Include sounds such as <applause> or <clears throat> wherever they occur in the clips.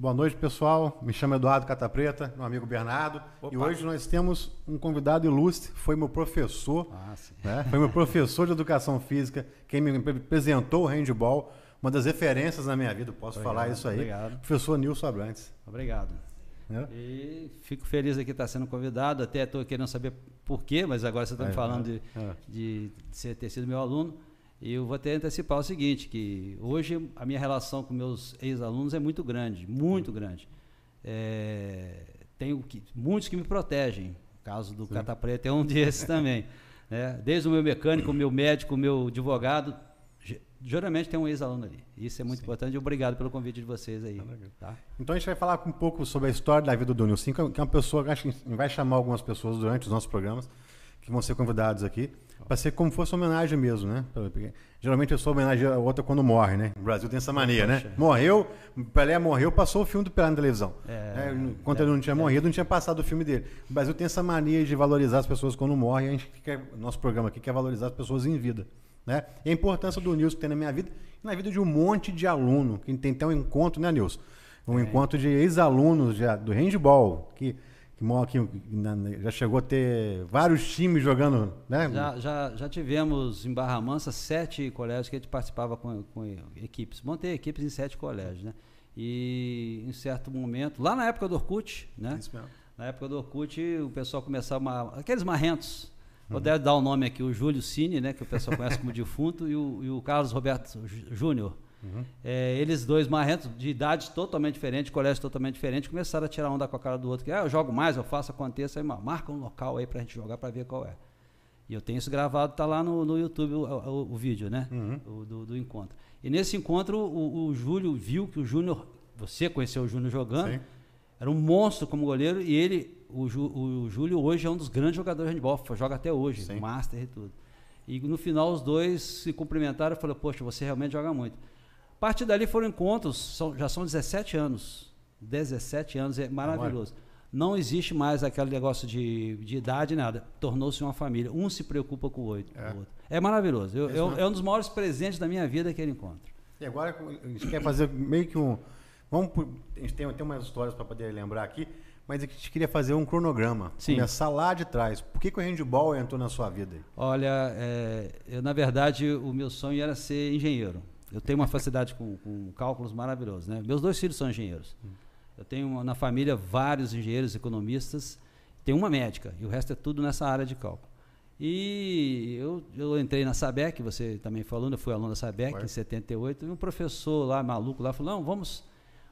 Boa noite, pessoal. Me chamo Eduardo Catapreta, meu amigo Bernardo. Opa. E hoje nós temos um convidado ilustre, foi meu professor, ah, né? foi meu professor de educação física, quem me apresentou o handball, uma das referências na minha vida, posso obrigado, falar isso aí. Obrigado. Professor Nilson Abrantes. Obrigado. É. E fico feliz aqui estar sendo convidado, até estou querendo saber por quê, mas agora você está me é, falando de, é. de, de ter sido meu aluno. E eu vou até antecipar o seguinte, que hoje a minha relação com meus ex-alunos é muito grande, muito grande. É, tenho que, muitos que me protegem. O caso do Sim. Cata Preta é um <laughs> desses também. Né? Desde o meu mecânico, o meu médico, o meu advogado, geralmente tem um ex-aluno ali. Isso é muito Sim. importante. Obrigado pelo convite de vocês aí. Tá? Então a gente vai falar um pouco sobre a história da vida do Nilson, que é uma pessoa que acho que vai chamar algumas pessoas durante os nossos programas, que vão ser convidados aqui para ser como fosse homenagem mesmo, né? Geralmente eu sou homenagem a outra quando morre, né? O Brasil tem essa mania, né? Morreu, Pelé morreu, passou o filme do Pelé na televisão. É, né? Enquanto é, ele não tinha é. morrido, não tinha passado o filme dele. O Brasil tem essa mania de valorizar as pessoas quando morrem. A gente quer, nosso programa aqui quer valorizar as pessoas em vida, né? E a importância do Nilson que tem na minha vida e na vida de um monte de aluno que tem até um encontro, né, Nilson? Um é. encontro de ex-alunos do handball que que, que já chegou a ter vários times jogando, né? Já, já, já tivemos em Barra Mansa sete colégios que a gente participava com, com equipes. Montei equipes em sete colégios, né? E em certo momento, lá na época do Orkut, né? Isso mesmo. Na época do Orkut, o pessoal começava uma, aqueles marrentos. Uhum. Vou dar o nome aqui, o Júlio Cine, né? Que o pessoal conhece como <laughs> defunto, e o, e o Carlos Roberto Júnior. Uhum. É, eles dois marrentos, de idade totalmente diferente, colégio totalmente diferente, começaram a tirar onda com a cara do outro, que ah, eu jogo mais, eu faço, aconteça, aí marca um local aí pra gente jogar para ver qual é. E eu tenho isso gravado, tá lá no, no YouTube o, o, o vídeo, né? Uhum. O, do, do, encontro. E nesse encontro, o, o Júlio viu que o Júnior, você conheceu o Júnior jogando, Sim. era um monstro como goleiro, e ele, o, o Júlio hoje é um dos grandes jogadores de handball, joga até hoje, Sim. master e tudo. E no final os dois se cumprimentaram e falaram, poxa, você realmente joga muito. A partir dali foram encontros, são, já são 17 anos. 17 anos, é maravilhoso. Não existe mais aquele negócio de, de idade, nada. Tornou-se uma família. Um se preocupa com o outro. É, outro. é maravilhoso. Eu, eu, é um dos maiores presentes da minha vida aquele encontro. E agora a gente quer fazer meio que um. Vamos, a gente tem, tem umas histórias para poder lembrar aqui, mas a gente queria fazer um cronograma. Sim. Começar lá de trás. Por que, que o handball entrou na sua vida? Olha, é, eu, na verdade, o meu sonho era ser engenheiro. Eu tenho uma facilidade com, com cálculos maravilhosos. Né? Meus dois filhos são engenheiros. Eu tenho na família vários engenheiros, economistas. Tem uma médica e o resto é tudo nessa área de cálculo. E eu, eu entrei na SABEC, você também falou, eu fui aluno da SABEC Foi. em 78, e um professor lá, maluco, lá falou, não, vamos,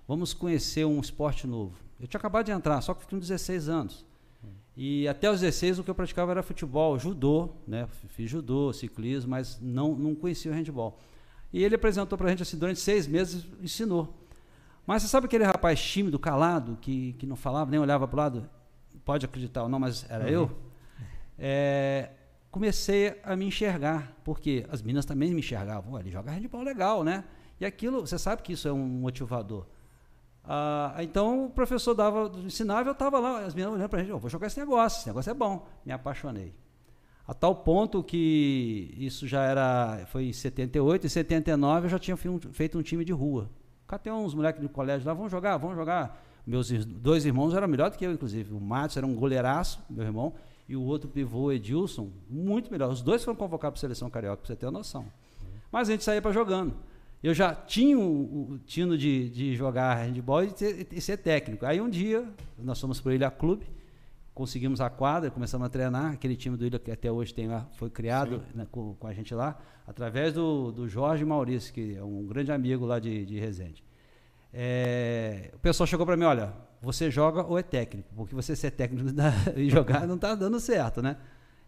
vamos conhecer um esporte novo. Eu tinha acabado de entrar, só que com 16 anos. Hum. E até os 16 o que eu praticava era futebol, judô, né? Fiz judô, ciclismo, mas não, não conhecia o handball. E ele apresentou para a gente assim, durante seis meses, ensinou. Mas você sabe aquele rapaz tímido, calado, que, que não falava, nem olhava para o lado? Pode acreditar ou não, mas era uhum. eu. É, comecei a me enxergar, porque as meninas também me enxergavam. ele joga handball legal, né? E aquilo, você sabe que isso é um motivador. Ah, então o professor dava, ensinava, eu estava lá, as meninas olhando para a gente, oh, vou jogar esse negócio, esse negócio é bom. Me apaixonei. A tal ponto que isso já era. Foi em 78, em 79 eu já tinha feito um time de rua. Catei uns moleques do colégio lá, vamos jogar, vamos jogar. Meus dois irmãos eram melhor do que eu, inclusive. O Matos era um goleiraço, meu irmão, e o outro pivô, Edilson, muito melhor. Os dois foram convocados para a seleção carioca, para você ter uma noção. Mas a gente saía para jogando. Eu já tinha o, o tino de, de jogar handball e, ter, e ser técnico. Aí um dia, nós fomos para o Ilha Clube, conseguimos a quadra, começamos a treinar. Aquele time do Ilha que até hoje tem lá, foi criado né, com, com, a gente lá, através do, do Jorge Maurício, que é um grande amigo lá de, de Resende. É, o pessoal chegou para mim, olha, você joga ou é técnico, porque você ser técnico <laughs> e jogar não está dando certo, né?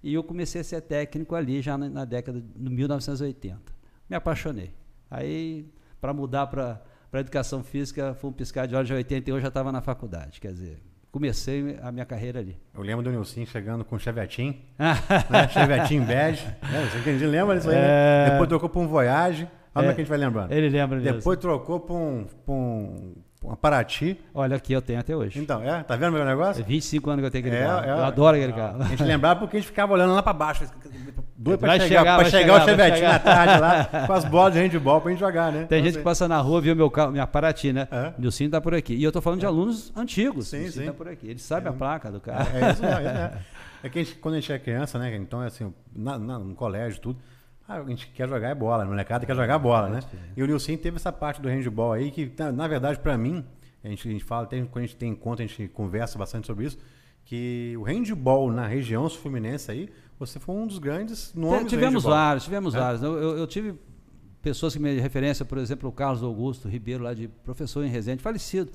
E eu comecei a ser técnico ali já na, na década de 1980. Me apaixonei. Aí, para mudar para a educação física, foi um piscar de olhos de 81, eu já estava na faculdade. Quer dizer, comecei a minha carreira ali. Eu lembro do Nilson chegando com o Chevetim, <laughs> né? Chevetim Bege. Né? Você que a gente lembra disso aí, né? é... né? Depois trocou para um Voyage. Olha é, que a gente vai lembrando. Ele lembra Depois mesmo. trocou para um, um, um Paraty. Olha, aqui eu tenho até hoje. Então, é? Tá vendo o meu negócio? É 25 anos que eu tenho aquele é, carro. É, eu adoro aquele carro. A gente lembrava porque a gente ficava olhando lá para baixo. doido pra chegar, chegar, pra chegar, chegar, o Chevetinho à tarde lá, com as bolas de handball pra gente jogar, né? Tem Então, gente que passa na rua, viu meu carro, minha Paraty, né? É. Nilcinho tá por aqui. E eu tô falando de alunos antigos. Sim, sim. tá por aqui. Ele sabe a placa do carro. É isso, isso <laughs> é. É que a gente, quando a gente é criança, né? Então, assim, na, na- no colégio, tudo. Ah, a gente quer jogar é bola, a molecada quer jogar bola, né? E o Nilson teve essa parte do handball aí, que, na, verdade, pra mim, a gente, a gente fala, tem, quando a gente tem encontro, a gente conversa bastante sobre isso, que o handball na região sul-fluminense aí, você foi um dos grandes nomes tivemos vários, tivemos É. vários. Eu, eu- eu tive pessoas que me de referência, por exemplo, o Carlos Augusto Ribeiro, lá de professor em Resende, falecido.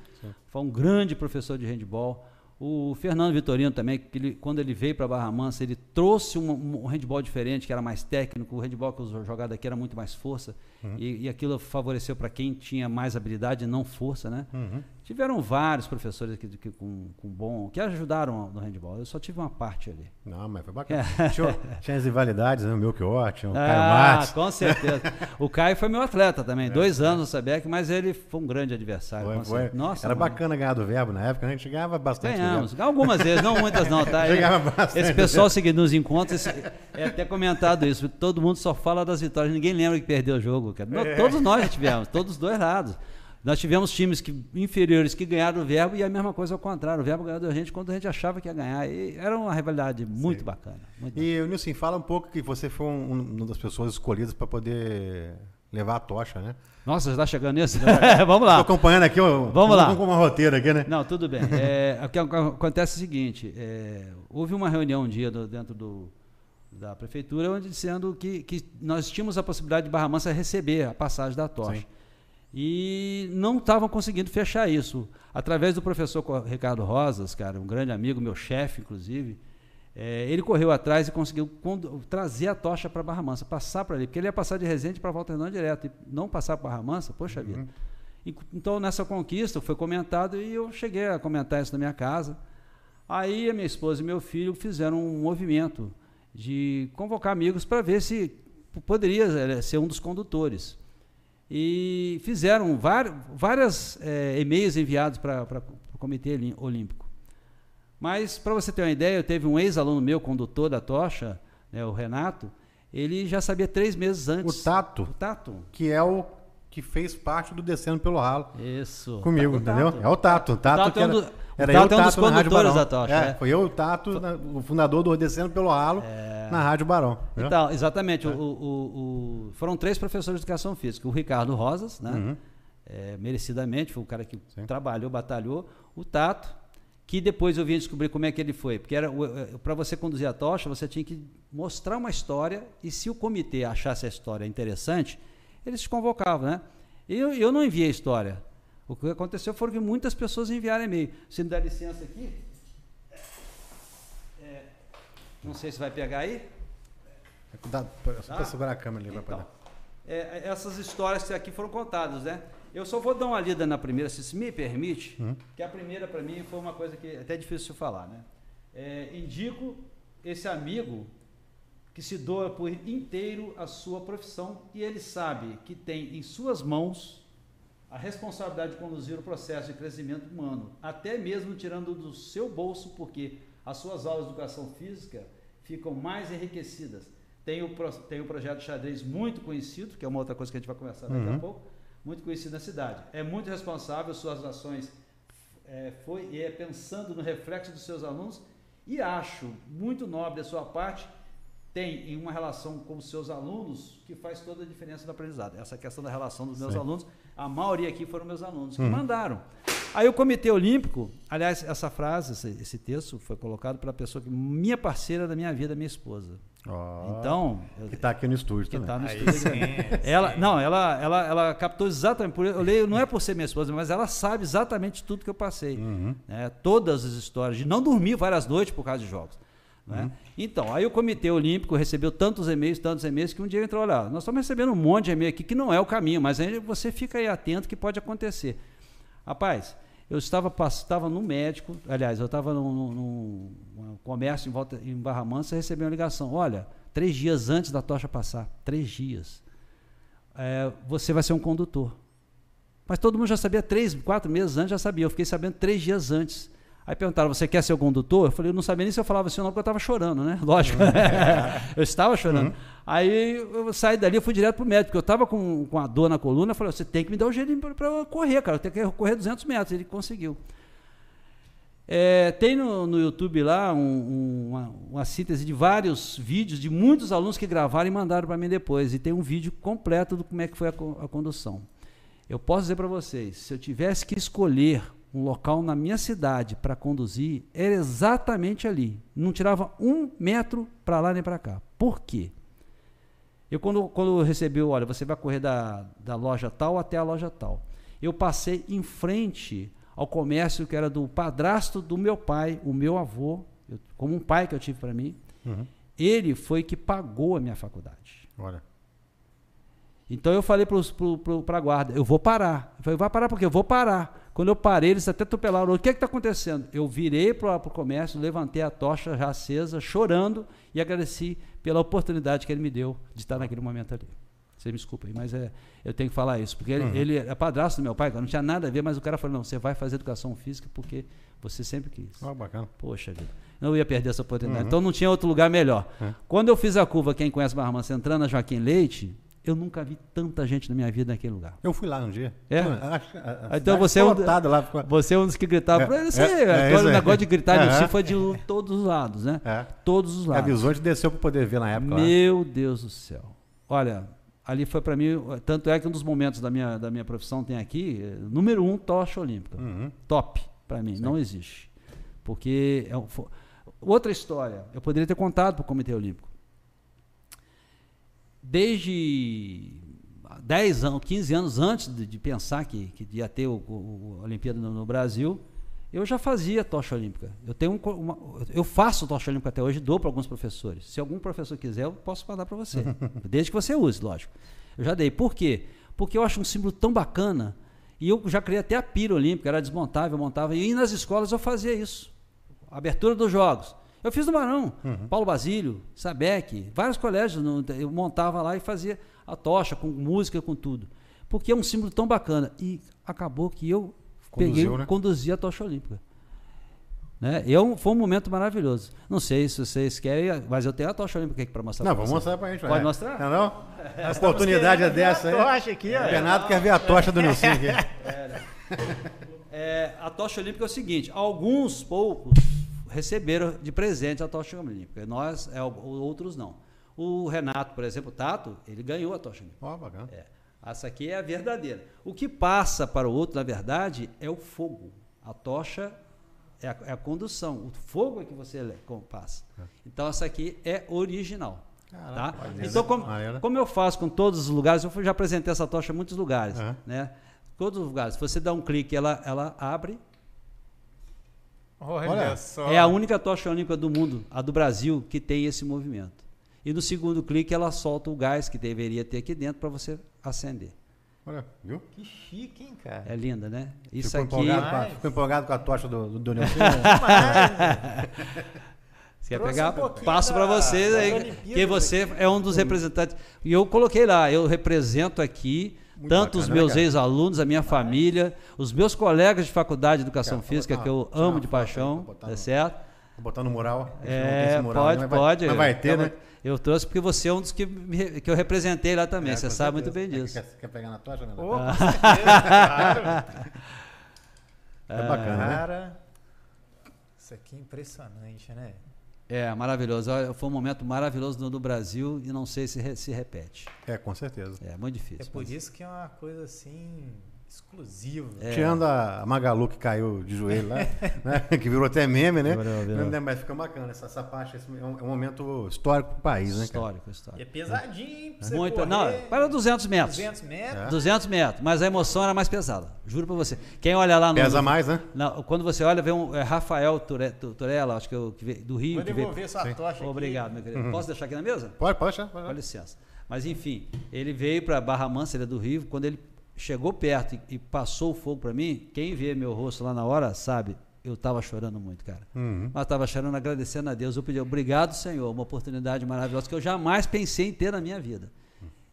Foi um grande professor de handball. O Fernando Vitorino também, que ele- quando ele veio para Barra Mansa, ele trouxe um, um handball diferente, que era mais técnico. O handball que eu jogava aqui era muito mais força. Uhum. E, e aquilo favoreceu para quem tinha mais habilidade e não força, né? Uhum. Tiveram vários professores aqui, que, com, com bom, que ajudaram no handball. Eu só tive uma parte ali. Não, mas foi bacana. Tinha, <laughs> tinha as rivalidades, né? O Melchior, tinha o Caio Ah, Marques. com certeza. O Caio foi meu atleta também, <laughs> dois anos no Sebec, mas ele foi um grande adversário. Foi- foi-. Nossa, era mano. bacana ganhar do verbo na época, né? A gente ganhava bastante. Ganhamos. Algumas vezes, não muitas não, tá? <laughs> Chegava bastante. Esse pessoal seguindo nos encontros, esse- é até comentado isso, todo mundo só fala das vitórias, ninguém lembra que perdeu o jogo, cara. Nós- Todos nós tivemos, todos os dois lados. Nós tivemos times que, inferiores que ganharam o verbo e a mesma coisa ao contrário. O verbo ganhou da gente quando a gente achava que ia ganhar. E era uma rivalidade muito bacana. Muito E, Nilson, fala um pouco que você foi um, uma das pessoas escolhidas para poder levar a tocha, né? Nossa, já está chegando nisso? <laughs> Vamos lá. Estou acompanhando aqui, Vamos lá. com uma roteira aqui, né? Não, tudo bem. É, o que ac- acontece é o seguinte: é, houve uma reunião um dia do- dentro do, da prefeitura onde dizendo que, que nós tínhamos a possibilidade de Barra Mansa receber a passagem da tocha. Sim. E não estavam conseguindo fechar isso. Através do professor Ricardo Rosas, cara, um grande amigo, meu chefe, inclusive, é, ele correu atrás e conseguiu trazer a tocha para Barra Mansa, passar para ali, porque ele ia passar de Resende para Volta Redonda direto, e não passar para Barra Mansa, poxa vida. E- Então, nessa conquista, foi comentado e eu cheguei a comentar isso na minha casa. Aí, a minha esposa e meu filho fizeram um movimento de convocar amigos para ver se poderia eh, ser um dos condutores. E fizeram vários várias eh, e-mails enviados para o Comitê Olí- Olímpico. Mas, para você ter uma ideia, eu teve um ex-aluno meu, condutor da tocha, né, o Renato, ele já sabia três meses antes. O Tato, O Tato. que é o que fez parte do Descendo pelo Ralo Isso. comigo, O entendeu? Tato. É o Tato. O Tato, Tato que é um era, do- era eu, Tato é um dos Tato, na Rádio condutores Barão. da tocha, É, é. foi eu, o Tato, na- o fundador do Descendo pelo Ralo, na Rádio Barão. entendeu? Então, exatamente. É. O, o- foram três professores de educação física. O Ricardo Rosas, né? Uhum. É, merecidamente, foi o cara que Sim. trabalhou, batalhou. O Tato, que depois eu vim descobrir como é que ele foi. Porque era para você conduzir a tocha, você tinha que mostrar uma história e se o comitê achasse a história interessante, eles te convocavam, né? Eu, eu não enviei história. O que aconteceu foi que muitas pessoas enviaram e-mail. Se me dá licença aqui. é, não sei se vai pegar aí. Dá, só para segurar a câmera ali. Então, poder- é, é, essas histórias que aqui foram contadas, né? Eu só vou dar uma lida na primeira, se se me permite, Uhum. que a primeira para mim foi uma coisa que é até difícil de falar, né? É, indico esse amigo que se doa por inteiro a sua profissão e ele sabe que tem em suas mãos a responsabilidade de conduzir o processo de crescimento humano, até mesmo tirando do seu bolso, porque as suas aulas de educação física ficam mais enriquecidas. Tem o, tem o projeto de xadrez muito conhecido, que é uma outra coisa que a gente vai conversar daqui Uhum. a pouco, muito conhecido na cidade. É muito responsável, suas ações é, foi e é pensando no reflexo dos seus alunos e acho muito nobre a sua parte tem em uma relação com os seus alunos que faz toda a diferença no aprendizado. Essa questão da relação dos meus Sim. alunos, a maioria aqui foram meus alunos que Uhum. mandaram. Aí o Comitê Olímpico, aliás, essa frase, esse, esse texto foi colocado pela pessoa que minha parceira da minha vida, minha esposa. Ó, Então, eu- que está aqui no estúdio que também. tá no estúdio. sim, Ela, sim. não, ela, ela, ela captou exatamente por eu leio, não é por ser minha esposa, mas ela sabe exatamente tudo que eu passei, Uhum. né? Todas as histórias de não dormir várias noites por causa de jogos, né? Então, aí o Comitê Olímpico recebeu tantos e-mails, tantos e-mails que um dia entrou lá, nós estamos recebendo um monte de e-mail aqui que não é o caminho, mas aí você fica aí atento que pode acontecer. Rapaz, eu estava estava no médico, aliás, eu estava num, comércio em volta em Barra Mansa e recebi uma ligação. Olha, três dias antes da tocha passar, três dias, é, você vai ser um condutor. Mas todo mundo já sabia três, quatro meses antes já sabia. Eu fiquei sabendo três dias antes. Aí perguntaram, você quer ser o condutor? Eu falei, eu não sabia nem se eu falava assim ou não, porque eu estava chorando, né? <laughs> Lógico. <laughs> eu estava chorando. Uhum. Aí eu saí dali, eu fui direto pro médico, porque eu estava com, com a dor na coluna. Eu falei, você tem que me dar o um jeito para eu correr, cara. Eu tenho que correr 200 metros. Ele conseguiu. É, tem no, no, YouTube lá um, um, uma, uma, síntese de vários vídeos de muitos alunos que gravaram e mandaram para mim depois. E tem um vídeo completo do como é que foi a, a condução. Eu posso dizer para vocês, se eu tivesse que escolher um local na minha cidade para conduzir, era exatamente ali. Não tirava um metro para lá nem para cá. Por quê? Eu, quando, quando eu recebi, olha, você vai correr da, da loja tal até a loja tal. Eu passei em frente ao comércio que era do padrasto do meu pai, o meu avô, eu, como um pai que eu tive para mim. Uhum. Ele foi que pagou a minha faculdade. Olha. Então eu falei para a guarda, eu vou parar. Eu falei, vai parar porque eu vou parar. Quando eu parei, eles até atropelaram. O que é está acontecendo? Eu virei para o comércio, levantei a tocha já acesa, chorando, e agradeci pela oportunidade que ele me deu de estar naquele momento ali. Você me desculpa aí, mas é, eu tenho que falar isso. Porque ele, uhum. ele é padrasto do meu pai, não tinha nada a ver, mas o cara falou: não, você vai fazer educação física porque você sempre quis. Oh, bacana. Poxa vida. Não ia perder essa oportunidade. Uhum. Então não tinha outro lugar melhor. Uhum. Quando eu fiz a curva, quem conhece Barra Mansa, entrando na Joaquim Leite, eu nunca vi tanta gente na minha vida naquele lugar. Eu fui lá um dia. É? A, a então você é, um, lá, você é um dos que gritava. É, você, é, é, o negócio de gritar é, no foi de todos os lados, né? É. Todos os lados. A Visonte desceu para poder ver na época. Meu lá. Deus do céu. Olha, ali foi para mim, tanto é que um dos momentos da minha, da minha profissão tem aqui, número um, tocha olímpica. Uhum. Top, para mim, Sim. não existe. Porque, é, outra história, eu poderia ter contado para o Comitê Olímpico. Desde 10 anos, 15 anos antes de, de pensar que, que ia ter o, o, a Olimpíada no, no, Brasil, eu já fazia tocha olímpica. Eu tenho um, uma, eu faço tocha olímpica até hoje, dou para alguns professores. Se algum professor quiser, eu posso mandar para você, <laughs> desde que você use, lógico. Eu já dei. Por quê? Porque eu acho um símbolo tão bacana e eu já criei até a pira olímpica, era desmontável, eu montava e nas escolas eu fazia isso. Abertura dos jogos. Eu fiz no Barão, uhum. Paulo Basílio, Sabec, vários colégios, eu montava lá e fazia a tocha, com música, com tudo. Porque é um símbolo tão bacana. E acabou que eu Conduziu, peguei, né? conduzi a tocha olímpica. Né? Eu, foi um momento maravilhoso. Não sei se vocês querem, mas eu tenho a tocha olímpica aqui para mostrar. Não, vamos mostrar para a gente. Pode é. mostrar? Não, não? A oportunidade é dessa aí. tocha aqui, ó. O Renato quer ver a tocha do Nilson aqui. <laughs> É, a tocha olímpica é o seguinte: alguns poucos receberam de presente a tocha olímpica, nós, é, outros não. O Renato, por exemplo, o Tato, ele ganhou a tocha olímpica. Oh, bacana. É. Essa aqui é a verdadeira. O que passa para o outro, na verdade, é o fogo. A tocha é a, é a condução. O fogo é que você passa. É. Então, essa aqui é original. Caraca, tá? Então, como, como, eu faço com todos os lugares, eu já apresentei essa tocha em muitos lugares. É. Né? Todos os lugares. Se você dá um clique, ela, ela abre. Olha, Olha só. É a única tocha olímpica do mundo, a do Brasil, que tem esse movimento. E no segundo clique ela solta o gás que deveria ter aqui dentro para você acender. Olha, viu? Que chique, hein, cara? É linda, né? Isso ficou aqui. Empolgado com a, ficou empolgado com a tocha do, do Daniel <laughs> Você quer pegar? Um Passo para vocês aí, que você aqui. é um dos representantes. E eu coloquei lá, eu represento aqui Muito tanto bacana, os meus né, ex-alunos, a minha família, os meus colegas de faculdade de educação cara, física, que eu amo de paixão, tá certo? Vou botar no mural. É, mural, pode, né? pode. Mas vai ter, né? Eu trouxe porque você é um dos que, me, que eu representei lá também. É, você sabe certeza. muito bem disso. Quer, quer pegar na tocha, né? Oh, com certeza, claro. <laughs> É bacana, né? Cara, isso aqui é impressionante, né? É, maravilhoso. Foi um momento maravilhoso do, do Brasil e não sei se re, se repete. É, com certeza. É muito difícil. É por mas... isso que é uma coisa assim exclusivo. É. Tirando a Magalu que caiu de joelho lá, <laughs> né? que virou até meme, né? Virou, virou. Mas fica bacana essa, essa parte. Esse é, um, é um momento histórico para o país, né? Histórico, histórico. E é pesadinho pra você Muito, correr. Não, para 200 metros. 200 metros? É. 200 metros, mas a emoção era mais pesada. Juro para você. Quem olha lá no. Pesa mais, né? Não, quando você olha, vê um é Rafael Turella, acho que, eu, que veio, do Rio. Vou devolver sua tocha Obrigado, meu querido. Uhum. Posso deixar aqui na mesa? Pode, pode deixar. Com licença. Mas enfim, ele veio para Barra Mansa, ele é do Rio. Quando ele chegou perto e, e passou o fogo para mim, quem vê meu rosto lá na hora sabe, eu estava chorando muito, cara. Uhum. Mas estava chorando, agradecendo a Deus. Eu pedi, obrigado, Senhor, uma oportunidade maravilhosa que eu jamais pensei em ter na minha vida.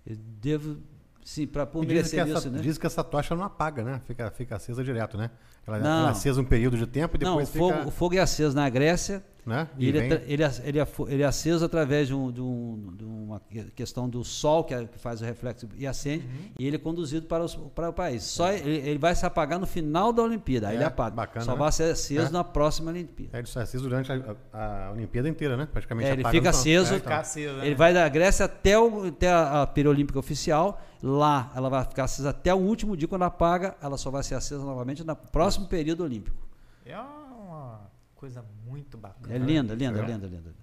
Eu devo Sim, para merecer essa, isso, né? diz que essa tocha não apaga, né? Fica, fica acesa direto, né? Ela, Não. ela é acesa um período de tempo e Não, o depois fogo, fica. o fogo é aceso na Grécia né? e ele, é vem- ele, é- ele, é ele é aceso através de, um, de, um- de uma que- questão do sol que, é- que faz o reflexo e acende, Uhum. e ele é conduzido para, os, para o país. Só ele, ele vai se apagar no final da Olimpíada, aí É, ele apaga. bacana, Só né? vai ser aceso É. na próxima Olimpíada. É, ele só é aceso durante a, a- a Olimpíada inteira, né? Praticamente É, ele apagando fica aceso, É, Ficar então. aceso, né? Ele vai da Grécia até, o, até a, a pira olímpica oficial. Lá ela vai ficar acesa até o último dia. Quando apaga, ela só vai ser acesa novamente no próximo período olímpico. É uma coisa muito bacana. É linda, linda, É. linda, linda.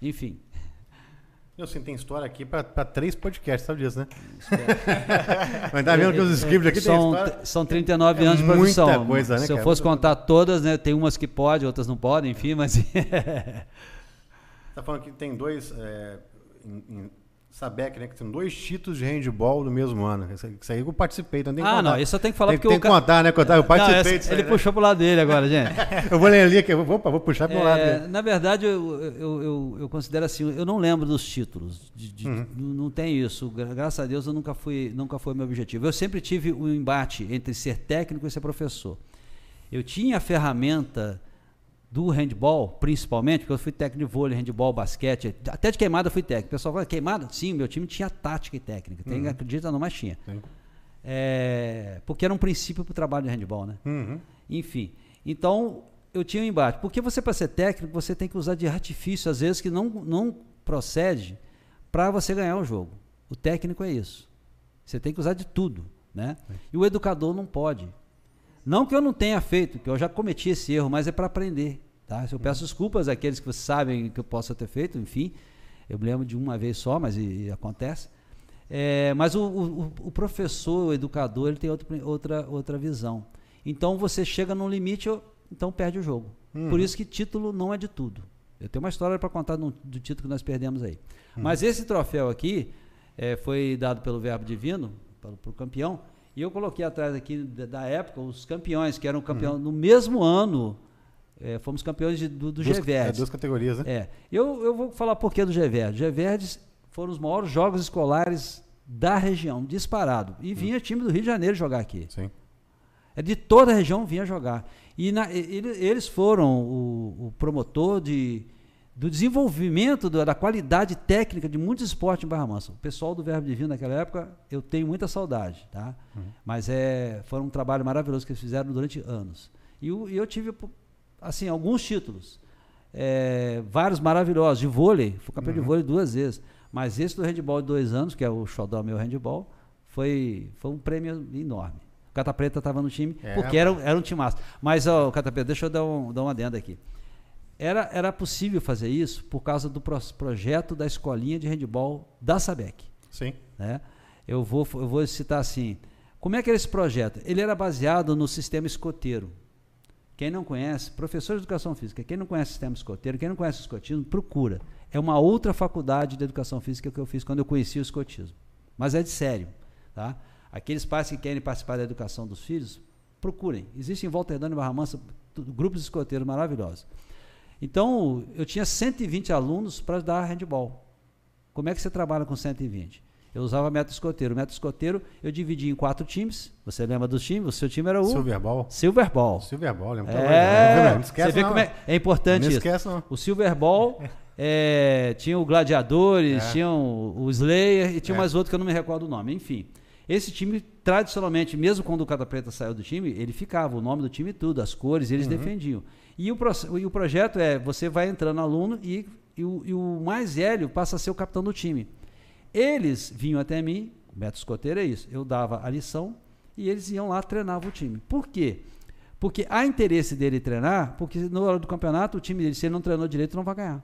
Enfim. Eu sim, tem história aqui pra três podcasts, sabe disso, né? <laughs> Mas tá vendo que os scripts aqui tem são, história. são 39 É anos de muita profissão. coisa, né, Se eu cara? fosse Muita contar todas, né? Tem umas que pode, outras não podem, enfim, mas. <laughs> Tá falando que tem dois. É, em, em Sabec, né? Que tem dois títulos de handball no mesmo ano. Isso aí- eu participei, então tem que ah, contar. não, isso eu tenho que falar tem, porque tem o que contar, né? Contar. Eu Não, participei essa- disso aí, Ele né? puxou pro lado dele agora, gente. <laughs> Eu vou ler ali, aqui. eu vou, opa, vou puxar pro lado É, dele. na verdade, eu, eu, eu, eu considero assim, eu não lembro dos títulos. de- de- Uhum. não, não tem isso. Gra- Graças a Deus eu nunca fui, nunca foi meu objetivo. Eu sempre tive um embate entre ser técnico e ser professor. Eu tinha a ferramenta do handball, principalmente, porque eu fui técnico de vôlei, handball, basquete, até de queimada eu fui técnico. O pessoal fala, queimada? Sim, meu time tinha tática e técnica. Tem, acredita não, mas tinha. Sim. É, porque era um princípio para o trabalho de handball, né? Uhum. Enfim, então eu tinha um embate. Porque você, para ser técnico, você tem que usar de artifício, às vezes, que não, não procede para você ganhar o jogo. O técnico é isso. Você tem que usar de tudo. Né? E o educador não pode. Não que eu não tenha feito, que eu já cometi esse erro, mas é para aprender. Tá? Eu peço desculpas àqueles que vocês sabem que eu possa ter feito, enfim. Eu me lembro de uma vez só, mas e- e acontece. É, mas o, o- o professor, o educador, ele tem outra, outra, outra visão. Então você chega num limite, então perde o jogo. Por isso que título não é de tudo. Eu tenho uma história para contar no- do título que nós perdemos aí. Mas esse troféu aqui é, foi dado pelo Verbo Divino, para o campeão, e eu coloquei atrás aqui da, época os campeões, que eram campeão no mesmo ano. é, fomos campeões de- do, do Duas, é, duas categorias, né? É. Eu, eu vou falar por que do GVERDS. GVERDS foram os maiores jogos escolares da região, disparado. E vinha time do Rio de Janeiro jogar aqui. Sim. É de toda a região vinha jogar. E na- ele- eles foram o, o promotor de, do desenvolvimento da, da qualidade técnica de muitos esportes em Barra Mansa. O pessoal do Verbo Divino naquela época, eu tenho muita saudade, tá? Mas é, foi um trabalho maravilhoso que eles fizeram durante anos. E, o- e eu tive, assim, alguns títulos. É, vários maravilhosos. De vôlei, fui campeão de vôlei duas vezes. Mas esse do handball de dois anos, que é o xodó meu handball, foi, foi um prêmio enorme. O Cata Preta estava no time, É, porque era, era um time massa. Mas, ó, o Cata Preta, deixa eu dar, um, dar uma adenda aqui. Era, era possível fazer isso por causa do pro- projeto da escolinha de handball da SABEC. Sim. Né? Eu, vou, eu vou citar assim. Como é que era esse projeto? Ele era baseado no sistema escoteiro. Quem não conhece, professor de educação física, quem não conhece o sistema escoteiro, quem não conhece o escotismo, procura. É uma outra faculdade de educação física que eu fiz quando eu conheci o escotismo. Mas é de sério. Tá? Aqueles pais que querem participar da educação dos filhos, procurem. Existe em Volta Redonda e Barra Mansa grupos escoteiros maravilhosos. Então, eu tinha 120 alunos para dar handball. Como é que você trabalha com 120? Eu usava método escoteiro. O método escoteiro eu dividia em quatro times. Você lembra dos times? O seu time era o Silver Ball. Silver Ball. Silver Ball, lembra? É, não esquece, você vê não. como é, é importante Não isso. esquece, não. O Silver Ball <laughs> é, tinha o Gladiadores, É. tinha o, o Slayer e tinha É. mais outro que eu não me recordo o nome. Enfim, esse time, tradicionalmente, mesmo quando o Cata Preta saiu do time, ele ficava, o nome do time e tudo, as cores, Uhum. eles defendiam. E o, proce- e o projeto é, você vai entrando aluno e, e o, e o mais velho passa a ser o capitão do time. Eles vinham até mim, o método escoteiro é isso, eu dava a lição e eles iam lá, treinavam o time. Por quê? Porque há interesse dele treinar, porque na hora do campeonato, o time dele, se ele não treinou direito, não vai ganhar.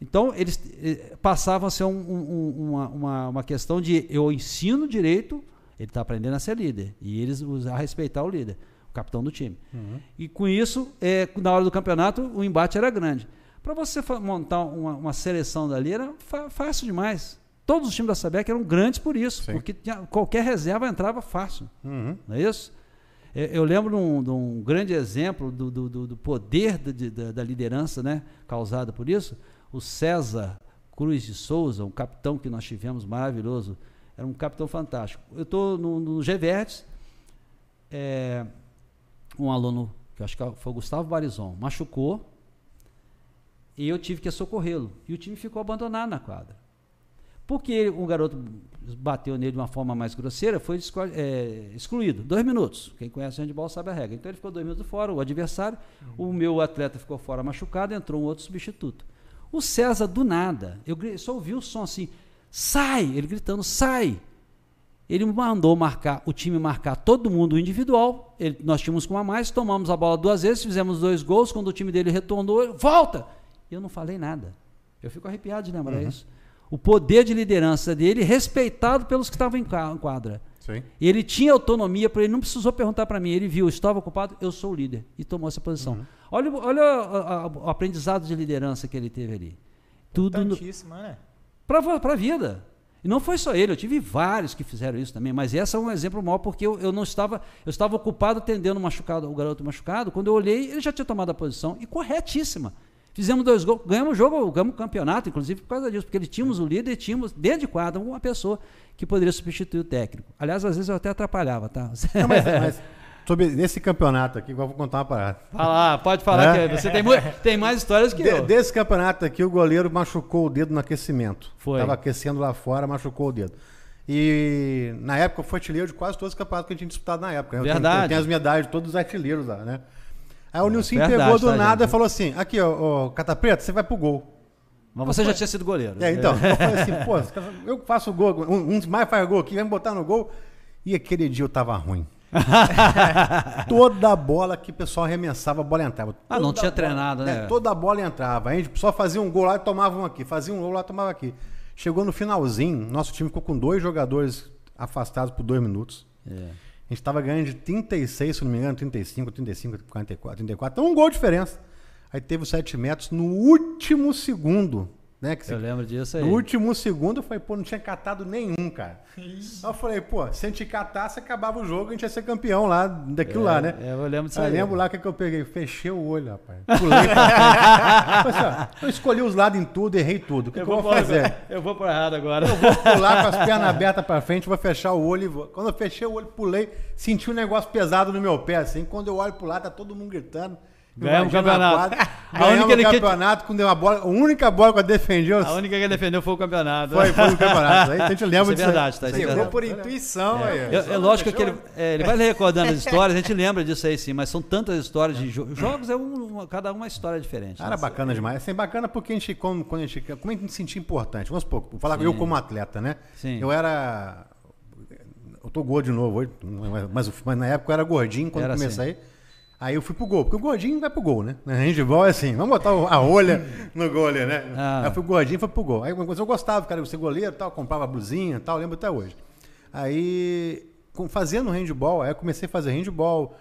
Então, eles eh, passavam a ser um- um- uma, uma, uma questão de eu ensino direito, ele está aprendendo a ser líder, e eles a respeitar o líder, capitão do time. E com isso, eh, na hora do campeonato, o embate era grande. Para você montar uma, uma seleção dali era fácil demais. Todos os times da Sabec eram grandes por isso, Sim. porque tinha- qualquer reserva entrava fácil. Uhum. Não é isso? Eu, eu lembro de um, de grande exemplo do, do- do- poder da, de- da- da liderança né, causada por isso. O César Cruz de Souza, um capitão que nós tivemos maravilhoso, Era um capitão fantástico. Eu estou no, no é, um aluno, que acho que foi o Gustavo Barizon, machucou e eu tive que socorrê-lo. E o time ficou abandonado na quadra. Porque o garoto bateu nele de uma forma mais grosseira, foi é, excluído. Dois minutos. Quem conhece handball sabe a regra. Então ele ficou dois minutos fora, o adversário. Uhum. O meu atleta ficou fora machucado, entrou um outro substituto. O César, do nada, eu só ouvi o som assim, sai! Ele gritando, sai! Ele mandou marcar, o time marcar todo mundo individual. Ele, nós tínhamos com a mais, tomamos a bola duas vezes, fizemos dois gols. Quando o time dele retornou, volta! Eu não falei nada. Eu fico arrepiado de lembrar uhum. isso o poder de liderança dele, respeitado pelos que estavam em quadra. Sim. E ele tinha autonomia, para ele não precisou perguntar para mim. Ele viu, estava ocupado, eu sou o líder. E tomou essa posição. Uhum. Olha, olha a, a, o aprendizado de liderança que ele teve ali. Tudo no, né? Para a vida. E não foi só ele, eu tive vários que fizeram isso também, mas esse é um exemplo maior porque eu, eu não estava, eu estava ocupado atendendo o machucado, o garoto machucado, quando eu olhei, ele já tinha tomado a posição e corretíssima. Fizemos dois gols, ganhamos o jogo, ganhamos o campeonato, inclusive por causa disso, porque ele tínhamos o líder e tínhamos dentro de quadra uma pessoa que poderia substituir o técnico. Aliás, às vezes eu até atrapalhava, tá? Não, mas, mas sobre esse campeonato aqui, eu vou contar uma parada. Fala, pode falar é? que você tem, tem mais histórias que de, eu. Desse campeonato aqui, o goleiro machucou o dedo no aquecimento. Foi. Estava aquecendo lá fora, machucou o dedo. E na época eu fui artilheiro de quase todos os campeonatos que a gente tinha disputado na época. Verdade. Eu tenho, eu tenho as medalhas de todos os artilheiros lá, né? Aí o Nilson pegou do tá, nada gente? e falou assim: aqui, ó, ó Cata Preta, você vai pro gol. Mas você já tinha sido goleiro. É, então. eu falei assim, pô, eu faço gol, um, dos mais faz gol aqui, vai me botar no gol. E aquele dia eu tava ruim. <laughs> toda bola que o pessoal arremessava, a bola entrava. Ah, não tinha bola, treinado, né? É, toda a bola entrava. A gente só fazia um gol lá e tomava um aqui. Fazia um gol lá e tomava aqui. Chegou no finalzinho, nosso time ficou com dois jogadores afastados por dois minutos. É. A gente estava ganhando de 36, se não me engano, 35, 35, 44, 34. Então, um gol de diferença. Aí teve os 7 metros no último segundo. Né, que eu lembro disso aí. No último segundo, eu falei, pô, não tinha catado nenhum, cara. Isso. Eu falei, pô, se a gente catasse, acabava o jogo, a gente ia ser campeão lá, daquilo é, lá, né? É, eu lembro disso aí. aí. lembro lá que, que eu peguei, fechei o olho, rapaz. Pulei. pra... assim, eu escolhi os lados em tudo, errei tudo. O que eu, que eu vou fazer? Eu vou por errado agora. Eu vou pular com as <laughs> pernas abertas pra frente, vou fechar o olho e vou. Quando eu fechei o olho, pulei, senti um negócio pesado no meu pé, assim. Quando eu olho pro lado, tá todo mundo gritando. Ganhamos o campeonato. <laughs> Ganhamos o campeonato com uma bola. A única bola que eu defendi. A única que ele defendeu foi o campeonato. Foi, foi o campeonato. Aí a gente lembra disso. É verdade, tá? Você errou por intuição é. aí. É, é lógico que ele, é, ele vai recordando as <laughs> histórias, a gente lembra disso aí sim, mas são tantas histórias de jo jogos, é um, cada uma história diferente. Cara, né? bacana demais. Assim, bacana porque a gente, como, quando a gente, como a gente se sentia importante. Vamos supor, vou falar sim. eu como atleta, né? Sim. Eu era. Eu tô gordo de novo hoje, mas, mas na época eu era gordinho quando era comecei. Assim. Aí eu fui pro gol, porque o gordinho vai pro gol, né? Na handball é assim, vamos botar a olha no gol ali, né? Ah. Aí eu fui gordinho e fui pro gol. Aí eu gostava, cara, de ser goleiro tal, comprava blusinha tal, lembro até hoje. Aí, fazendo handball, aí eu comecei a fazer handball,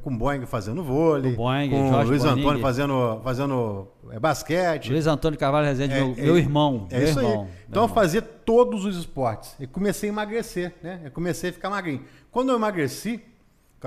com o Boeing fazendo vôlei, Boeing, com o Luiz. Antônio fazendo, fazendo é, basquete. Luiz Antônio Carvalho Rezende, é, meu, é, meu, irmão. É meu isso irmão, aí. Então eu fazia todos os esportes. E comecei a emagrecer, né? Eu comecei a ficar magrinho. Quando eu emagreci,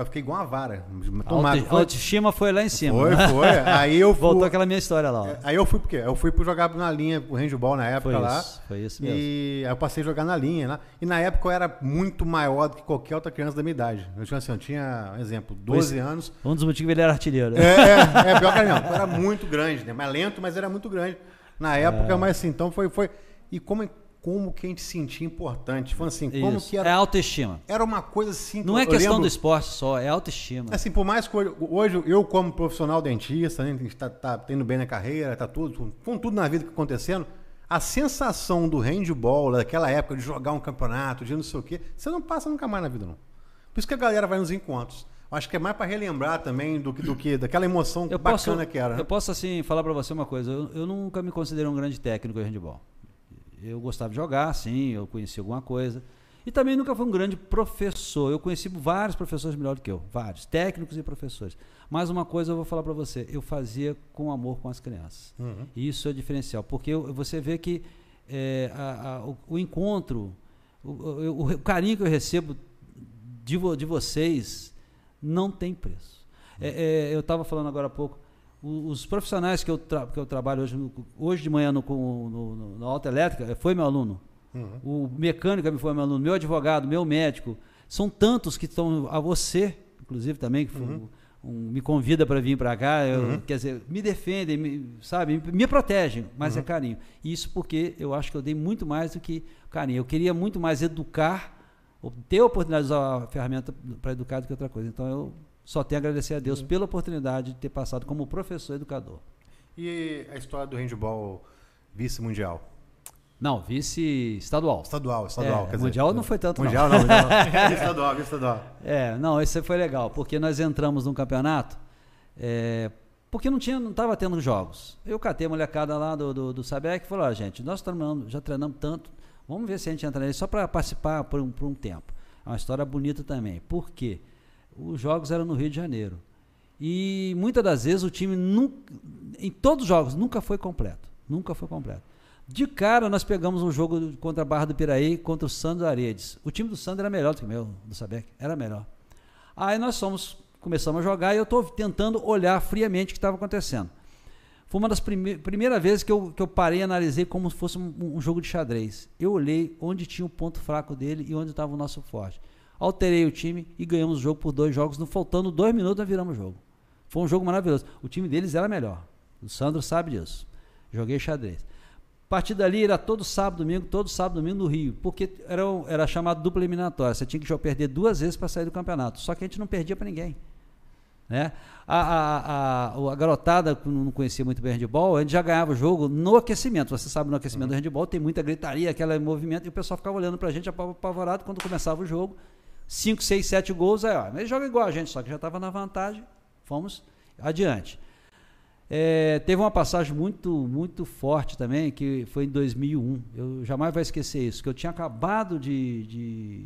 eu fiquei igual uma vara. Tomado. A autoestima foi lá em cima. Foi, foi. Aí eu <laughs> fui, Voltou aquela minha história lá. Ó. Aí eu fui porque Eu fui para jogar na linha, o handball na época foi lá. Isso, foi isso mesmo. E aí eu passei a jogar na linha. Né? E na época eu era muito maior do que qualquer outra criança da minha idade. Eu tinha, assim, eu tinha um exemplo, 12 pois, anos. Um dos motivos ele era artilheiro. É, é, é pior que era mesmo. <laughs> Eu era muito grande, né? Mais lento, mas era muito grande. Na época, é. mas assim, então foi. foi e como como que a gente sentia importante. Foi assim, como Isso. que era. É autoestima. Era uma coisa assim. Não é questão lembro, do esporte só, é autoestima. Assim, por mais que hoje, eu, como profissional dentista, né, está tá tendo bem na carreira, tá tudo, com tudo na vida que acontecendo, a sensação do handball, daquela época, de jogar um campeonato, de não sei o quê, você não passa nunca mais na vida, não. Por isso que a galera vai nos encontros. Acho que é mais para relembrar também do que, do que daquela emoção eu bacana posso, que era. Né? Eu posso, assim, falar para você uma coisa. Eu, eu nunca me considero um grande técnico de handball. Eu gostava de jogar, sim, eu conhecia alguma coisa. E também nunca fui um grande professor. Eu conheci vários professores melhor do que eu, vários, técnicos e professores. Mas uma coisa eu vou falar para você, eu fazia com amor com as crianças. Uhum. E isso é diferencial, porque você vê que é, a, a, o, o, encontro, o, o, o, carinho que eu recebo de, vo, de vocês não tem preço. Uhum. É, é, eu estava falando agora há pouco, os profissionais que eu, que eu trabalho hoje, hoje de manhã no, no, no, na Alta Elétrica, foi meu aluno. o mecânico me foi meu aluno, meu advogado, meu médico. São tantos que estão a você, inclusive também, que foi um- um- me convida para vir para cá, eu- quer dizer, me defendem, me, sabe, me protegem, mas é carinho. Isso porque eu acho que eu dei muito mais do que carinho. Eu queria muito mais educar, ter a oportunidade de usar a ferramenta para educar do que outra coisa. Então eu só tenho a agradecer a Deus pela oportunidade de ter passado como professor educador. E a história do handball vice-mundial? Não, vice estadual. Estadual, estadual. É, quer dizer, mundial não foi tanto, não. Mundial não, mundial <laughs> não. estadual, vice-estadual. É, não, isso aí foi legal, porque nós entramos num campeonato, é, porque não tinha, não estava tendo jogos. Eu catei a molecada lá do, do, do Sabec e falei, ó, gente, nós treinamos, já treinamos tanto, vamos ver se a gente entra nele só para participar por um, por um tempo. É uma história bonita também. Por quê? Os jogos eram no Rio de Janeiro. E muitas das vezes o time, nunca, em todos os jogos, nunca foi completo. Nunca foi completo. De cara, nós pegamos um jogo contra a Barra do Piraí, contra o Sandro Aredes. O time do Sandro era melhor do que o meu, do Sabec. Era melhor. Aí nós começamos a jogar e eu estou tentando olhar friamente o que estava acontecendo. Foi uma das prime primeiras vezes que eu, que eu parei e analisei como se fosse um, um jogo de xadrez. Eu olhei onde tinha o ponto fraco dele e onde estava o nosso forte. Alterei o time e ganhamos o jogo por dois jogos. Não faltando dois minutos, nós viramos o jogo. Foi um jogo maravilhoso. O time deles era melhor. O Sandro sabe disso. Joguei xadrez. A partir dali era todo sábado, domingo, todo sábado, domingo no Rio, porque era, era chamado dupla eliminatória. Você tinha que perder duas vezes para sair do campeonato. Só que a gente não perdia para ninguém. Né? A, a, a, a garotada que não conhecia muito bem handball, a gente já ganhava o jogo no aquecimento. Você sabe, no aquecimento do handball tem muita gritaria, aquele movimento, e o pessoal ficava olhando pra gente apa- apavorado quando começava o jogo. 5, 6, 7 gols, aí, ó, mas ele joga igual a gente, só que já estava na vantagem. Fomos adiante. É, teve uma passagem muito, muito forte também, que foi em 2001. Eu jamais vou esquecer isso, que eu tinha acabado de, de,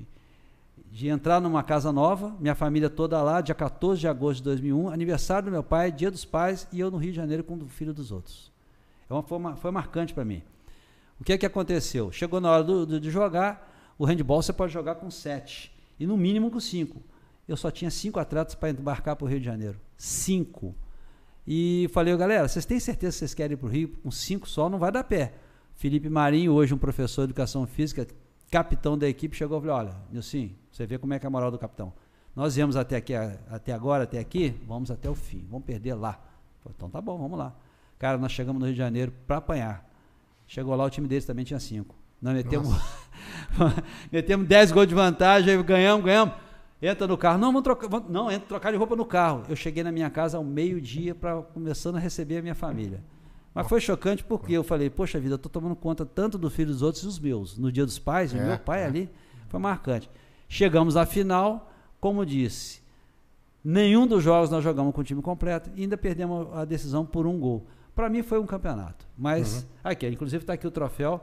de entrar numa casa nova, minha família toda lá, dia 14 de agosto de 2001, aniversário do meu pai, dia dos pais, e eu no Rio de Janeiro com o filho dos outros. É uma, foi, uma- foi marcante para mim. O que é que aconteceu? Chegou na hora do- do- de jogar, o handball você pode jogar com sete, e no mínimo com cinco. Eu só tinha cinco atletas para embarcar para o Rio de Janeiro. Cinco. E falei, galera, vocês têm certeza que vocês querem ir para o Rio? Com cinco só não vai dar pé. Felipe Marinho, hoje um professor de educação física, capitão da equipe, chegou e falou: Olha, Nilson, você vê como é que é a moral do capitão. Nós viemos até, aqui, até agora, até aqui, vamos até o fim, vamos perder lá. Falei, então tá bom, vamos lá. Cara, nós chegamos no Rio de Janeiro para apanhar. Chegou lá, o time deles também tinha cinco. Nós metemos, <laughs> metemos 10 gols de vantagem, ganhamos, ganhamos. Entra no carro. Não, vamos trocar. vamos- não, entra trocar de roupa no carro. Eu cheguei na minha casa ao meio-dia para começando a receber a minha família. Mas foi chocante porque eu falei, poxa vida, eu estou tomando conta tanto do filho dos outros e dos meus. No dia dos pais, o É, meu pai é. ali, foi marcante. Chegamos à final, como disse, nenhum dos jogos nós jogamos com o time completo e ainda perdemos a decisão por um gol. Para mim foi um campeonato. Mas, aqui, inclusive está aqui o troféu.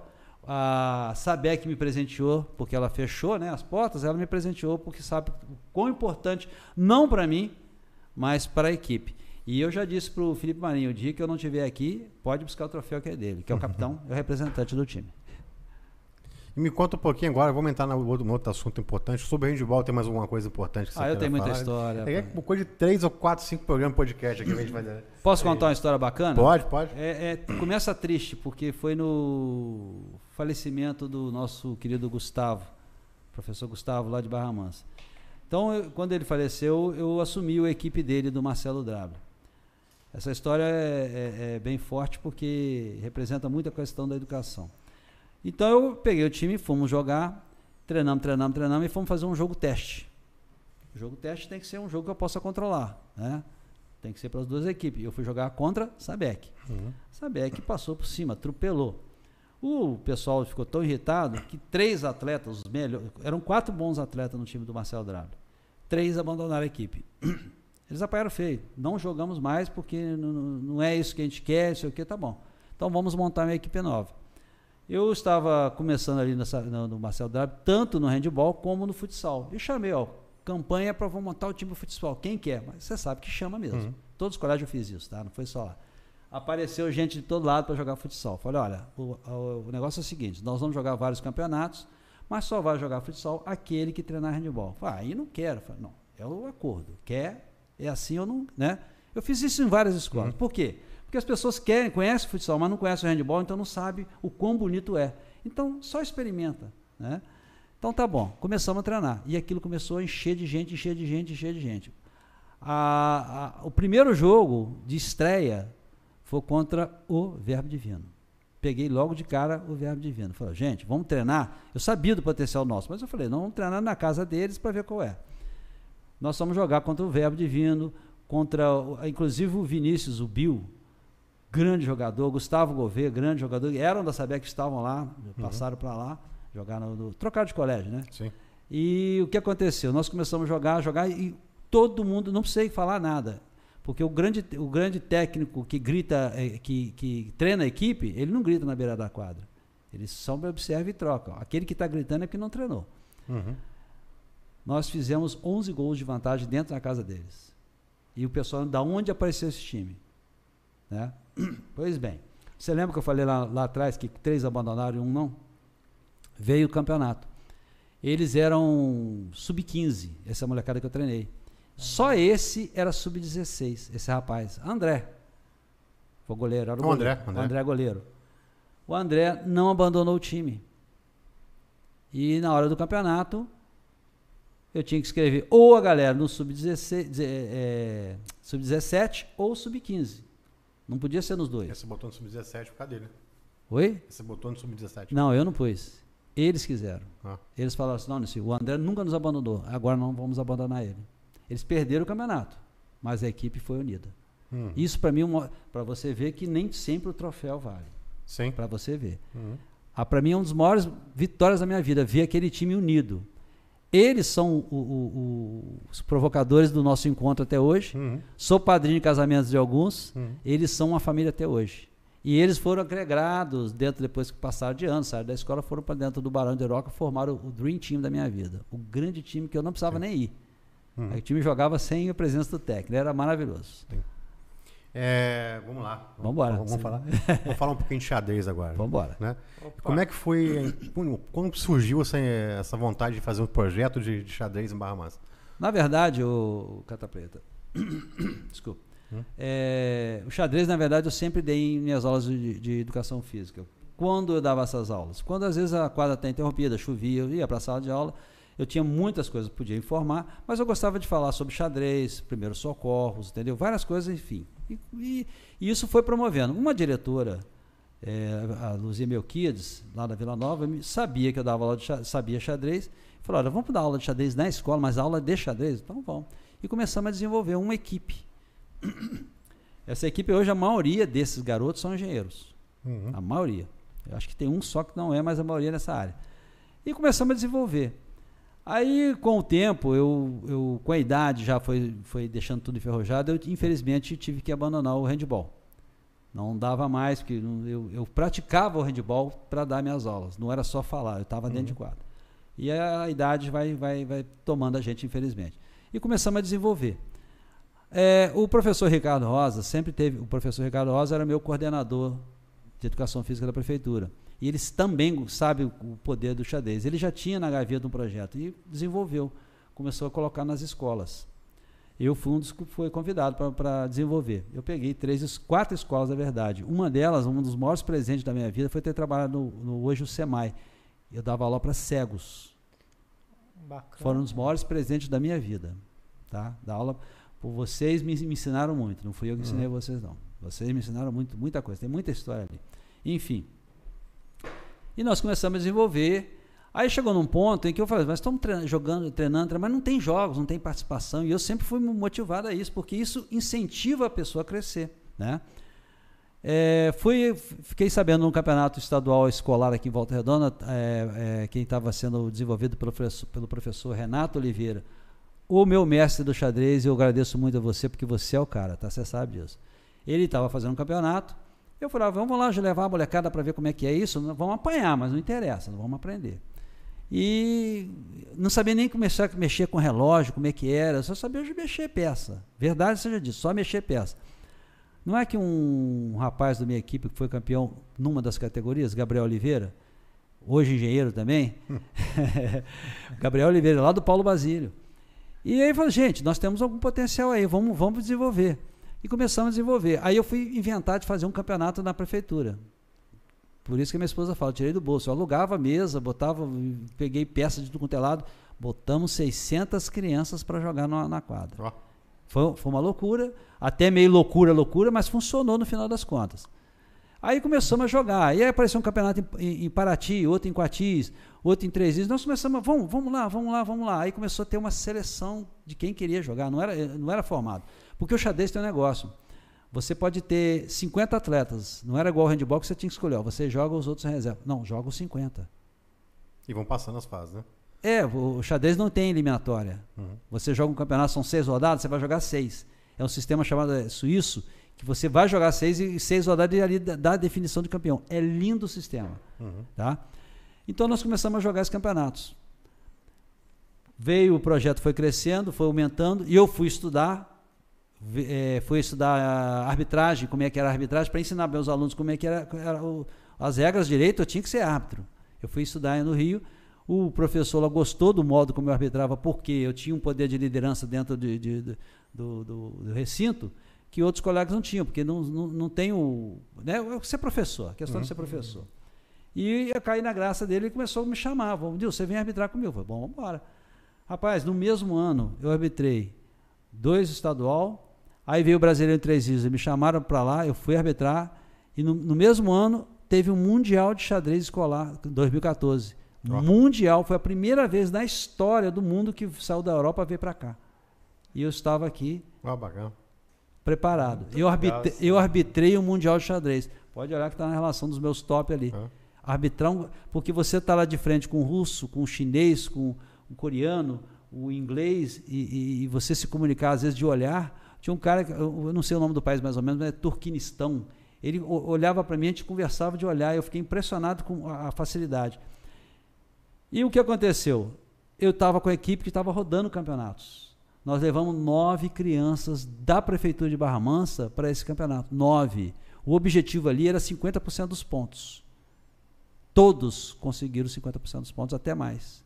A Sabec me presenteou, porque ela fechou né, as portas, ela me presenteou porque sabe o quão importante, não para mim, mas para a equipe. E eu já disse para o Felipe Marinho, o dia que eu não estiver aqui, pode buscar o troféu que é dele, que é o <laughs> capitão, é o representante do time. E me conta um pouquinho agora, vamos entrar no outro, no outro assunto importante. Sobre handball, tem mais alguma coisa importante que você Ah, eu tenho muita falar? história. É uma coisa de três ou quatro, cinco programas de podcast aqui. a gente vai... Posso contar uma história bacana? Pode, pode. É, é, começa triste, porque foi no falecimento do nosso querido Gustavo, professor Gustavo, lá de Barra Mansa. Então, eu- quando ele faleceu, eu assumi a equipe dele, do Marcelo Drabla. Essa história é, é- é bem forte porque representa muito a questão da educação. Então, eu peguei o time, fomos jogar, treinamos, treinamos, treinamos e fomos fazer um jogo teste. O jogo teste tem que ser um jogo que eu possa controlar, né? Tem que ser para as duas equipes. Eu fui jogar contra Sabec. Uhum. Sabec passou por cima, atropelou. O pessoal ficou tão irritado que três atletas, os melhores, eram quatro bons atletas no time do Marcelo Drabla. Três abandonaram a equipe. <clears throat> Eles apanharam feio. Não jogamos mais porque não é isso que a gente quer, sei o que, tá bom. Então vamos montar uma equipe nova. Eu estava começando ali nessa, no, no Marcelo Drabla, tanto no handball como no futsal. E chamei, ó, campanha para vamos montar o time de futsal. Quem quer? Mas você sabe que chama mesmo. Uhum. Todos os colégios eu fiz isso, tá? Não foi só lá. Apareceu gente de todo lado para jogar futsal. Falei, olha, o, o- o negócio é o seguinte, nós vamos jogar vários campeonatos, mas só vai jogar futsal aquele que treinar handball. Falei, ah, aí não quero. Falei, não, é o acordo. Quer, é assim ou não, né? Eu fiz isso em várias escolas. Por quê? Porque as pessoas querem, conhecem o futsal, mas não conhecem o handball, então não sabem o quão bonito é. Então, só experimenta, né? Então tá bom, começamos a treinar. E aquilo começou a encher de gente, encher de gente, encher de gente. A, a, o primeiro jogo de estreia foi contra o Verbo Divino. Peguei logo de cara o Verbo Divino. Falei, gente, vamos treinar. Eu sabia do potencial nosso, mas eu falei, não, vamos treinar na casa deles para ver qual é. Nós vamos jogar contra o Verbo Divino, contra, inclusive o Vinícius, o Bill, grande jogador, Gustavo Gouveia, grande jogador, eram da que estavam lá, uhum. passaram para lá, jogaram, no, trocaram de colégio, né? Sim. E o que aconteceu? Nós começamos a jogar, jogar e todo mundo, não precisei falar nada, porque o grande, o grande técnico que grita, é, que, que treina a equipe, ele não grita na beira da quadra. Ele só observa e troca. Aquele que está gritando é porque não treinou. Uhum. Nós fizemos 11 gols de vantagem dentro da casa deles. E o pessoal, da onde apareceu esse time? Né? <clears throat> Pois bem, você lembra que eu falei lá, lá atrás que três abandonaram e um não? Veio o campeonato. Eles eram sub-15, essa molecada que eu treinei. Só esse era sub-16, esse rapaz. André. Foi goleiro. Era o, o goleiro. André, André. O André goleiro. O André não abandonou o time. E na hora do campeonato, eu tinha que escrever ou a galera no sub-17 é, sub ou sub-15. Não podia ser nos dois. Esse botou no sub-17 por causa dele. Oi? Esse botou no sub-17. Não, eu não pus. Eles quiseram. Ah. Eles falaram assim: não, o André nunca nos abandonou, agora não vamos abandonar ele. Eles perderam o campeonato, mas a equipe foi unida. Hum. Isso para mim, para você ver que nem sempre o troféu vale. Sim. Para você ver. Uhum. Ah, para mim é uma das maiores vitórias da minha vida, ver aquele time unido. Eles são o, o, o, os provocadores do nosso encontro até hoje. Uhum. Sou padrinho de casamentos de alguns. Uhum. Eles são uma família até hoje. E eles foram agregados dentro, depois que passaram de anos, saíram da escola, foram para dentro do Barão de Roca, formaram o, Dream Team da minha vida. O grande time que eu não precisava Sim. nem ir. Uhum. O time jogava sem a presença do técnico, era maravilhoso. É, vamos lá. Vamos embora. Vamos, falar, vamos falar um pouquinho de xadrez agora. Vamos embora. Né? Como é que foi, quando surgiu essa, essa vontade de fazer um projeto de, de xadrez em Barra Mansa? Na verdade, o Cata Preta, <coughs> desculpa, hum? é, o xadrez, na verdade, eu sempre dei em minhas aulas de, de, educação física. Quando eu dava essas aulas? Quando às vezes a quadra está interrompida, chovia, eu ia para a sala de aula, eu tinha muitas coisas que podia informar, mas eu gostava de falar sobre xadrez, primeiros socorros, entendeu? Várias coisas, enfim. E, e, e isso foi promovendo. Uma diretora, é, a Luzia Melquides, lá da Vila Nova, sabia que eu dava aula de xadrez, sabia xadrez, falou, olha, vamos dar aula de xadrez na escola, mas aula de xadrez? Então vamos. E começamos a desenvolver uma equipe. <clears throat> Essa equipe hoje, a maioria desses garotos são engenheiros. Uhum. A maioria. Eu acho que tem um só que não é, mas a maioria é nessa área. E começamos a desenvolver. Aí, com o tempo, eu, eu com a idade já foi, foi deixando tudo enferrujado, eu infelizmente tive que abandonar o handball. Não dava mais, porque eu, eu praticava o handball para dar minhas aulas, não era só falar, eu estava dentro uhum. de quadra. E a idade vai, vai, vai tomando a gente, infelizmente. E começamos a desenvolver. É, o professor Ricardo Rosa sempre teve. O professor Ricardo Rosa era meu coordenador de educação física da prefeitura. E eles também sabem o poder do xadrez. Ele já tinha na gaveta um projeto e desenvolveu, começou a colocar nas escolas. Eu fui um dos que foi convidado para desenvolver. Eu peguei três, quatro escolas, na verdade. Uma delas, um dos maiores presentes da minha vida, foi ter trabalhado no, no hoje o SEMAI. Eu dava aula para cegos. Bacana. Foram os maiores presentes da minha vida. Tá? Da aula. Por vocês me, me ensinaram muito. Não fui eu que ensinei uhum. vocês, não. Vocês me ensinaram muito, muita coisa. Tem muita história ali. Enfim. E nós começamos a desenvolver. Aí chegou num ponto em que eu falei, mas estamos treinando, jogando, treinando, mas não tem jogos, não tem participação. E eu sempre fui motivado a isso, porque isso incentiva a pessoa a crescer. Né? É, fui, fiquei sabendo num campeonato estadual escolar aqui em Volta Redonda, é, é, quem estava sendo desenvolvido pelo professor, pelo professor Renato Oliveira, o meu mestre do xadrez, eu agradeço muito a você, porque você é o cara, tá? Você sabe disso. Ele estava fazendo um campeonato, eu falava, vamos lá levar a molecada para ver como é que é isso. Vamos apanhar, mas não interessa, vamos aprender. E não sabia nem começar a mexer com relógio, como é que era, só sabia mexer peça. Verdade seja disso, só mexer peça. Não é que um rapaz da minha equipe que foi campeão numa das categorias, Gabriel Oliveira, hoje engenheiro também, <laughs> <laughs> Gabriel Oliveira, lá do Paulo Basílio. E aí falou, gente, nós temos algum potencial aí, vamos, vamos desenvolver. E começamos a desenvolver. Aí eu fui inventar de fazer um campeonato na prefeitura. Por isso que minha esposa fala, tirei do bolso. Eu alugava a mesa, botava, peguei peças de tudo quanto é lado, botamos 600 crianças para jogar na, na quadra. Foi, foi uma loucura, até meio loucura, loucura, mas funcionou no final das contas. Aí começamos a jogar. E aí apareceu um campeonato em, em, em Paraty, outro em Coatis, outro em Três Rios. Nós começamos, a, vamos, vamos lá, vamos lá, vamos lá. Aí começou a ter uma seleção de quem queria jogar, não era, não era formado. Porque o xadrez tem um negócio. Você pode ter 50 atletas, não era igual ao handball que você tinha que escolher. ó, Você joga os outros em reserva. Não, joga os 50. E vão passando as fases, né? É, o xadrez não tem eliminatória. Uhum. Você joga um campeonato, são seis rodadas, você vai jogar seis. É um sistema chamado é, suíço, que você vai jogar seis e seis rodadas e ali dá dá a definição de campeão. É lindo o sistema. Uhum. Tá? Então nós começamos a jogar esses campeonatos. Veio o projeto, foi crescendo, foi aumentando, e eu fui estudar, eh, fui estudar a arbitragem, como é que era a arbitragem, para ensinar meus alunos como é que era, era o- as regras de direito, eu tinha que ser árbitro. Eu fui estudar aí no Rio, o professor lá gostou do modo como eu arbitrava, porque eu tinha um poder de liderança dentro de- de- de- do, do- do recinto que outros colegas não tinham, porque não, não, não tem o. Né, ser professor, a questão de ser professor. E eu caí na graça dele e começou a me chamar. Vamos, Dilson, você vem arbitrar comigo. Eu falei, bom, vamos embora. Rapaz, no mesmo ano eu arbitrei dois estadual, aí veio o Brasileiro em Três Rios, me chamaram para lá, eu fui arbitrar, e no, no mesmo ano teve um Mundial de Xadrez Escolar, 2014. Ó. Mundial, foi a primeira vez na história do mundo que saiu da Europa veio para cá. E eu estava aqui bacana. preparado. Eu, isso. eu arbitrei o Mundial de Xadrez. Pode olhar que está na relação dos meus top ali. Arbitrar, um- porque você está lá de frente com o russo, com o chinês, com o coreano, o inglês, e, e- e você se comunicar, às vezes, de olhar. Tinha um cara, eu não sei o nome do país mais ou menos, mas é Turquinistão. Ele olhava para mim, a gente conversava de olhar, eu fiquei impressionado com a facilidade. E o que aconteceu? Eu estava com a equipe que estava rodando campeonatos. Nós levamos nove crianças da prefeitura de Barra Mansa para esse campeonato. Nove. O objetivo ali era 50% dos pontos. Todos conseguiram 50% dos pontos, até mais.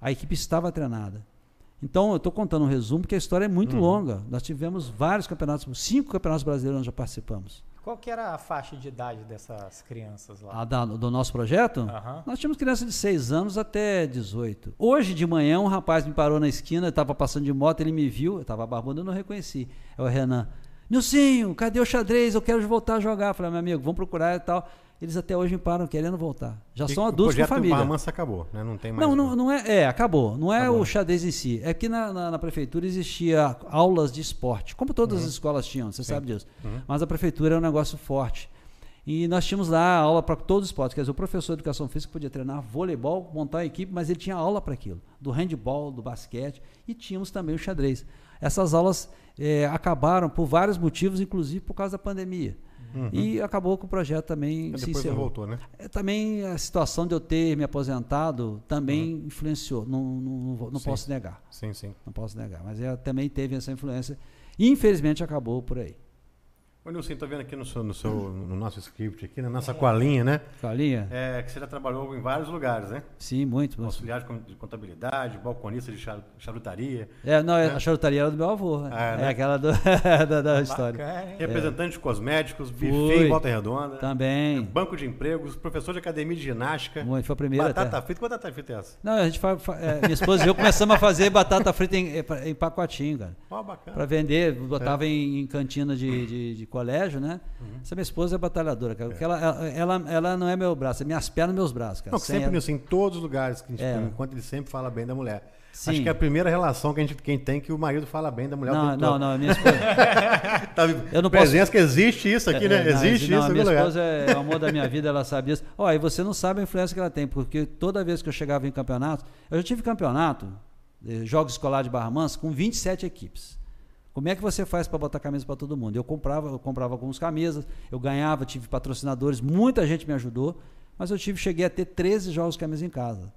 A equipe estava treinada. Então, eu estou contando um resumo, porque a história é muito Uhum. longa. Nós tivemos vários campeonatos, cinco campeonatos brasileiros nós já participamos. Qual que era a faixa de idade dessas crianças lá? A da- do nosso projeto, Aham. nós tínhamos crianças de 6 anos até 18. Hoje de manhã, um rapaz me parou na esquina, estava passando de moto, ele me viu, eu estava barbudo, eu não reconheci. É o Renan. Nilcinho, cadê o xadrez? Eu quero voltar a jogar. Eu falei, meu amigo, vamos procurar e tal. Eles até hoje param querendo voltar. Já E são o adultos com projeto família. Barra Mansa acabou, né? Não tem mais. Não, não, não é, é, acabou. Não é Acabou, o né? xadrez em si. É que na, na, na prefeitura existia aulas de esporte, como todas as escolas tinham, você sabe disso. Uhum. Mas a prefeitura é um negócio forte. E nós tínhamos lá aula para todos os esportes. Quer dizer, o professor de educação física podia treinar voleibol, montar uma equipe, mas ele tinha aula para aquilo. Do handball, do basquete. E tínhamos também o xadrez. Essas aulas eh, acabaram por vários motivos, inclusive por causa da pandemia. Uhum. E acabou que o projeto também Mas se encerrou. voltou, né? É, também a situação de eu ter me aposentado também influenciou, não, não, não, não Uhum. Posso negar, Sim, sim. não posso negar, mas ela também teve essa influência e infelizmente acabou por aí. Ô, Nilson, tô vendo aqui no, seu, no, seu, no nosso script, aqui, na nossa colinha, né? Falinha? É, que você já trabalhou em vários lugares, né? Sim, muito. muito. Auxiliar de con- de contabilidade, balconista de char- charutaria, É, não, a charutaria era do meu avô, né? Ah, é né? aquela do- <laughs> da, da história. Hein? representante de cosméticos, buffet em Volta Redonda, Também. banco de empregos, professor de academia de ginástica, Muito, foi a primeira batata até. frita. Que batata frita é essa? Não, a gente fa, fa- é, minha esposa e eu começamos a fazer batata frita em, em pacotinho, cara. Ó, bacana. Para vender, botava em, em cantina de, de, de colégio, né? Uhum. Essa minha esposa é batalhadora, cara. Porque ela, ela, ela, não é meu braço, é minhas pernas meus braços, cara. Não, Sem sempre, ela- Nilson, em todos os lugares que a gente É. enquanto ele sempre fala bem da mulher. Sim. Acho que é a primeira relação que a gente quem tem que o marido fala bem da mulher Não, não, não, minha esposa. <laughs> Tá, Eu não posso- presença que existe isso aqui, né? É, não, existe não, isso a minha lugar. esposa é o amor da minha <laughs> vida, ela sabe disso. Ó, e você não sabe a influência que ela tem, porque toda vez que eu chegava em campeonato, eu já tive campeonato, eh, jogos escolares de Barra Mansa, com 27 equipes. Como é que você faz para botar camisa para todo mundo? Eu comprava, eu comprava algumas camisas, eu ganhava, tive patrocinadores, muita gente me ajudou, mas eu tive, cheguei a ter 13 jogos de camisa em casa.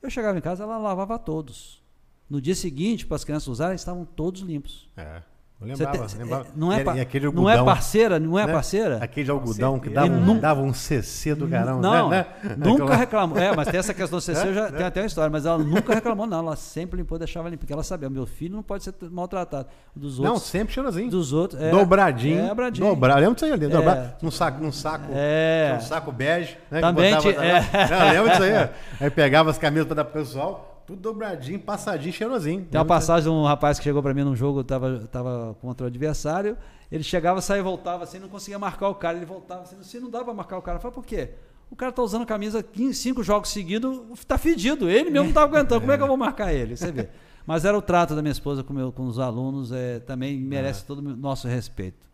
Eu chegava em casa, ela lavava todos. No dia seguinte, para as crianças usarem, estavam todos limpos. É. Eu lembrava, tem- lembrava. é, não, é, E- e aquele não é algodão, parceira, não é né? parceira? Aquele algodão que dava, um, dava um CC do carão. Não, né? nunca reclamou. É, mas tem essa questão do CC, <laughs> eu já É, tem até uma história, mas ela nunca reclamou, não. Ela sempre limpou, deixava limpo, porque ela sabia, meu filho não pode ser maltratado. Dos Não, outros. sempre cheirosinho. dos outros. É, dobradinho. É, dobradinho. Dobrado. Lembra disso aí? ali, Dobrado. É. Num saco, num saco. É. Um saco bege. Né, que Também botava- é. Não, lembra disso aí? <laughs> Aí pegava as camisas pra dar pro pessoal. Tudo dobradinho, passadinho, cheirosinho. Tem uma passagem de um rapaz que chegou pra mim num jogo, tava, tava contra o adversário, ele chegava, saía e voltava assim, não conseguia marcar o cara, ele voltava assim, assim não dá pra marcar o cara. Eu falei, por quê? O cara tá usando camisa 15, cinco jogos seguidos, tá fedido, ele mesmo não tá aguentando, como é que eu vou marcar ele? Você vê. Mas era o trato da minha esposa com, meu, com os alunos, é, também merece todo o nosso respeito.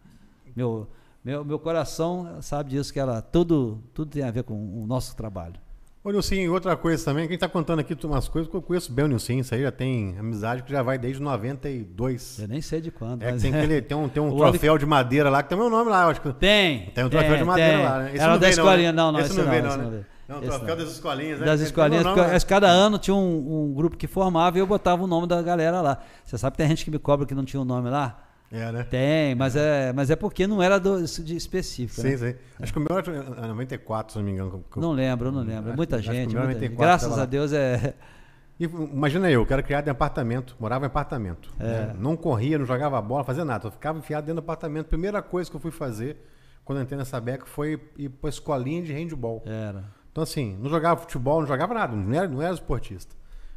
Meu, meu, meu coração sabe disso, que ela, tudo, tudo tem a ver com o nosso trabalho. Ô, Nilcinho, outra coisa também, quem tá contando aqui umas coisas, que eu conheço bem o Nilcinho, isso aí já tem amizade que já vai desde 92. Eu nem sei de quando. É, mas tem, aquele, tem um, tem um <laughs> O troféu de madeira lá, que tem o meu nome lá, eu acho que. Tem. Tem um troféu de madeira tem. lá, né? Esse Era não da não, escolinha, né? não, não. Esse esse não veio, esse não, né? É um Esse troféu não. das escolinhas, né? Das Tem- escolinhas, tem nome lá. porque cada ano tinha um, um grupo que formava e eu botava o nome da galera lá. Você sabe que tem gente que me cobra que não tinha o nome lá? É, né? Tem, mas é, mas é porque não era do, de específico. né? Sim, sim. Acho que o meu era 94, se não me engano. eu- Não lembro, não lembro. É Acho muita gente. meu muita- 94 Graças tava lá. a Deus é. E, imagina eu, que era criado em apartamento, morava em apartamento. É. né? Não corria, não jogava bola, fazia nada. Eu ficava enfiado dentro do apartamento. Primeira coisa que eu fui fazer quando entrei nessa beca foi ir pra escolinha de handball. Era. Então, assim, não jogava futebol, não jogava nada, não era, não era esportista.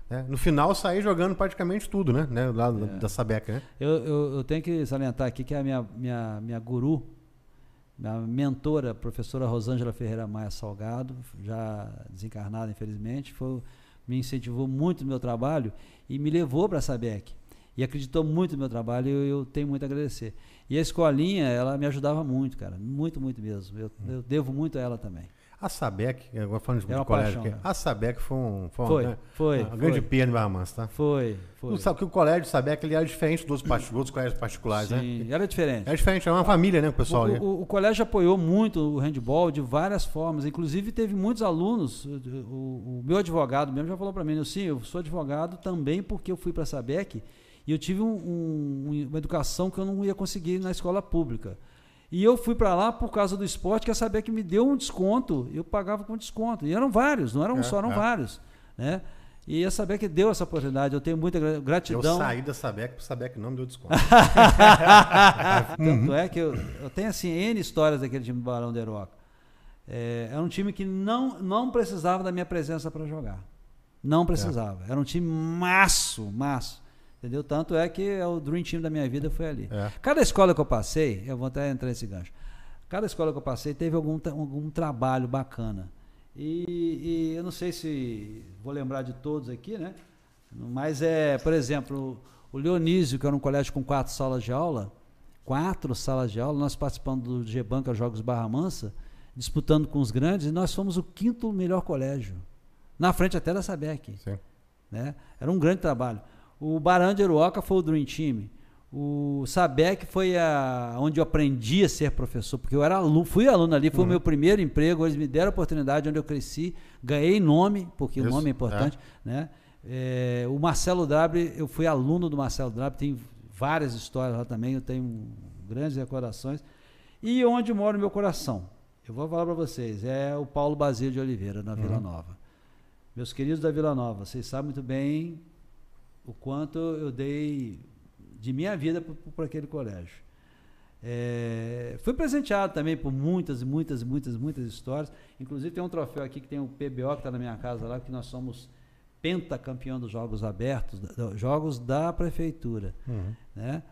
Né? No final, saí jogando praticamente tudo, né? né? Lá É. da Sabeca, né? Eu, eu, eu tenho que salientar aqui que a minha, minha, minha guru, minha mentora, professora Rosângela Ferreira Maia Salgado, já desencarnada, infelizmente, foi, me incentivou muito no meu trabalho e me levou para a SABEC. E acreditou muito no meu trabalho e eu, eu tenho muito a agradecer. E a escolinha, ela me ajudava muito, cara. Muito, muito mesmo. Eu, eu devo muito a ela também. A Sabec, agora falando de, Era de uma colégio paixão, aqui, né? a Sabec foi um. Foi, Foi, uma, foi, uma grande foi. perda em Barra Mansa, tá? Foi, foi. Tu sabe que o colégio Sabec ele era diferente dos, outros colégios particulares, né? Sim, era diferente. É diferente, é uma família, né, o pessoal ali. O, o- o colégio apoiou muito o handball de várias formas. Inclusive, teve muitos alunos. O, o- o meu advogado mesmo já falou para mim: sim, eu sou advogado também porque eu fui para a SABEC e eu tive um- um- uma educação que eu não ia conseguir na escola pública. E eu fui para lá por causa do esporte, que a SABEC me deu um desconto. Eu pagava com desconto. E eram vários, não eram um É, só, eram é. vários. Né? E a SABEC deu essa oportunidade. Eu tenho muita gra- Eu gratidão. saí da Sabec, pro Sabec não me deu desconto. <laughs> Tanto é que eu, eu tenho assim N histórias daquele time do Barão de Heroca. É, era um time que não, não precisava da minha presença para jogar. Não precisava. Era um time maço, maço. Entendeu? Tanto é que é o Dream Team da minha vida foi ali. É. Cada escola que eu passei, eu vou até entrar nesse gancho. Cada escola que eu passei teve algum, algum trabalho bacana. E, e eu não sei se vou lembrar de todos aqui, né? Mas é, por exemplo, o Leonísio, que era um colégio com quatro salas de aula, quatro salas de aula, nós participando do G-Banca Jogos Barra Mansa, disputando com os grandes, e nós fomos o quinto melhor colégio. Na frente até da Sabec Sim. né? Era um grande trabalho. O Barão de Aruoca foi o Dream Team. O Sabec foi a, onde eu aprendi a ser professor, porque eu era aluno, fui aluno ali, foi Uhum. o meu primeiro emprego, eles me deram a oportunidade onde eu cresci, ganhei nome, porque o Isso, nome é importante, né? É, o Marcelo Drabre, eu fui aluno do Marcelo Drabre, tem várias histórias lá também, eu tenho grandes recordações. E onde mora o meu coração? Eu vou falar para vocês, é o Paulo Basílio de Oliveira, na Vila Nova. Meus queridos da Vila Nova, vocês sabem muito bem o quanto eu dei de minha vida para aquele colégio. É, fui presenteado também por muitas, muitas, muitas, muitas histórias. Inclusive tem um troféu aqui que tem o PBO que está na minha casa lá, que nós somos pentacampeão dos Jogos Abertos, da- Jogos da Prefeitura Uhum. né?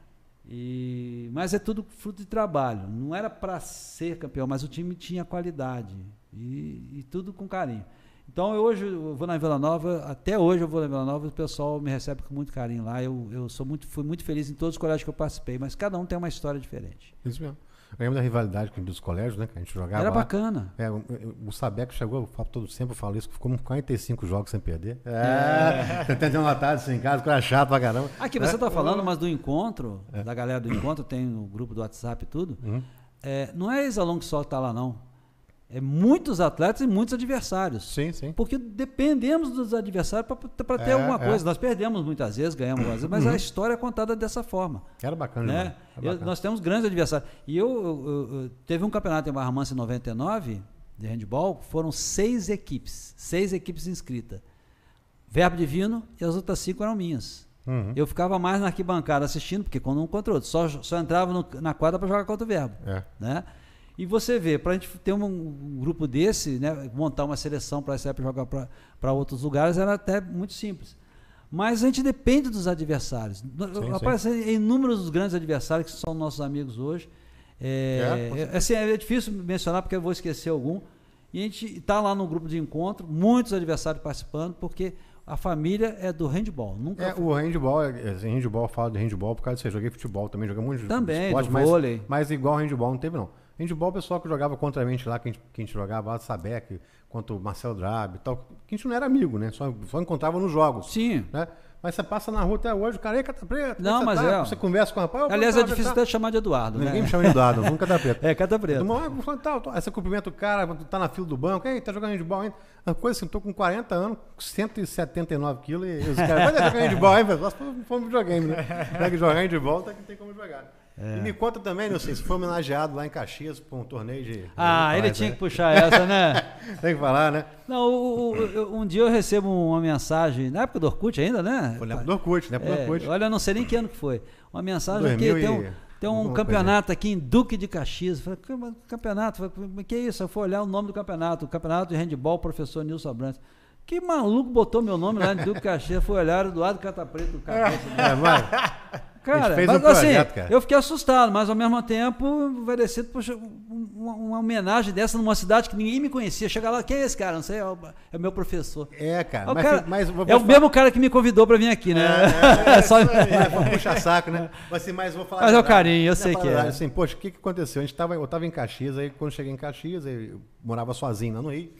E, mas é tudo fruto de trabalho. Não era para ser campeão, mas o time tinha qualidade e, e tudo com carinho. Então eu hoje eu vou na Vila Nova, até hoje eu vou na Vila Nova, e o pessoal me recebe com muito carinho lá. Eu, eu sou muito, fui muito feliz em todos os colégios que eu participei, mas cada um tem uma história diferente. Isso mesmo. Eu lembro da rivalidade dos colégios, né? Que a gente jogava. Era lá. bacana. É, o, o Sabec chegou, eu falo todo sempre eu falo isso, ficou com 45 jogos sem perder. É, tem uma tarde assim em casa, era chato pra caramba. Aqui É. você está falando, mas do encontro, da galera do encontro, tem no grupo do WhatsApp e tudo. Uhum. É, não é ex-aluno que só está lá, não. É muitos atletas e muitos adversários. Sim, sim. Porque dependemos dos adversários para ter É, alguma é. coisa. Nós perdemos muitas vezes, ganhamos algumas vezes, mas Uhum. a história é contada dessa forma. Era bacana, Né? Era Eu- bacana. nós temos grandes adversários. E eu, eu- eu- teve um campeonato em Barra Mansa em 99, de handball, foram seis equipes, seis equipes inscritas. Verbo Divino e as outras cinco eram minhas. Uhum. Eu ficava mais na arquibancada assistindo, porque quando um contra o outro, só, só entrava no- na quadra para jogar contra o Verbo. É. Né? E você vê, para a gente ter um, um grupo desse, né, montar uma seleção para essa época jogar para outros lugares, era até muito simples. Mas a gente depende dos adversários. sim. Aparecem inúmeros dos grandes adversários que são nossos amigos hoje. É, É, é, assim, é difícil mencionar porque eu vou esquecer algum. E a gente está lá no grupo de encontro, muitos adversários participando, porque a família é do handball. Nunca É, o handball, é, assim, handball, falo de handball por causa disso. Eu joguei futebol também, joguei muito Também, esporte, do mas, vôlei. mas igual handball não teve, não. Handball, o pessoal que jogava contra a gente lá, que a gente, que a gente jogava lá, Sabec, quanto o Marcelo Drab e tal, que a gente não era amigo, né? Só, só encontrava nos jogos. Sim. Né? Mas você passa na rua até hoje, o cara, ei, cata preta, Não, mas tá? é. Você conversa com o rapaz. Aliás, é difícil até chamar de Eduardo. Ninguém né? me chama de Eduardo, nunca dá <laughs> preta. É, cata preta. Tal, tal. Aí você cumprimenta o cara, tá na fila do banco, ei, tá jogando handball ainda. Uma coisa assim, tô com 40 anos, 179 quilos, e os caras, vai jogar handball, hein, velho? Nós fomos videogame, né? Tem que jogar handball, tá que tem como jogar. É. E me conta também, não sei, se foi homenageado lá em Caxias por um torneio de. Ah, ele tinha né? que puxar essa, né? <laughs> Tem que falar, né? Não, o- o- eu- um dia eu recebo uma mensagem, na época do Orkut ainda, né? Foi na época do Orkut, na época do É, Orkut. olha, eu não sei nem que ano que foi. Uma mensagem 2000 que tem um, tem um campeonato aqui em Duque de Caxias. Eu Falei, "Que mas campeonato? Eu Falei, "Mas que isso? Eu fui olhar o nome do campeonato, o campeonato de handball, professor Nilson Abrantes. Que maluco botou meu nome lá em Duque <laughs> Caxias? Foi olhar Eduardo Catapreto, cabeça. É, vai. Cara, fez mas, um projeto, assim, cara. eu fiquei assustado, mas ao mesmo tempo, vai descer, poxa, um- uma, uma homenagem dessa numa cidade que ninguém me conhecia. Chega lá, quem é esse cara? Não sei, é o, é o meu professor. É, cara. O mas, cara- mas vou- é o mesmo cara que me convidou pra vir aqui, né? É, <laughs> Só- isso aí, é, pra puxar saco, né? Mas, assim, mas vou falar. Mas a é o carinho, eu sei que a é. Assim, poxa, o que, que aconteceu? A gente tava, eu tava em Caxias, aí quando cheguei em Caxias, eu morava sozinho lá no Rio.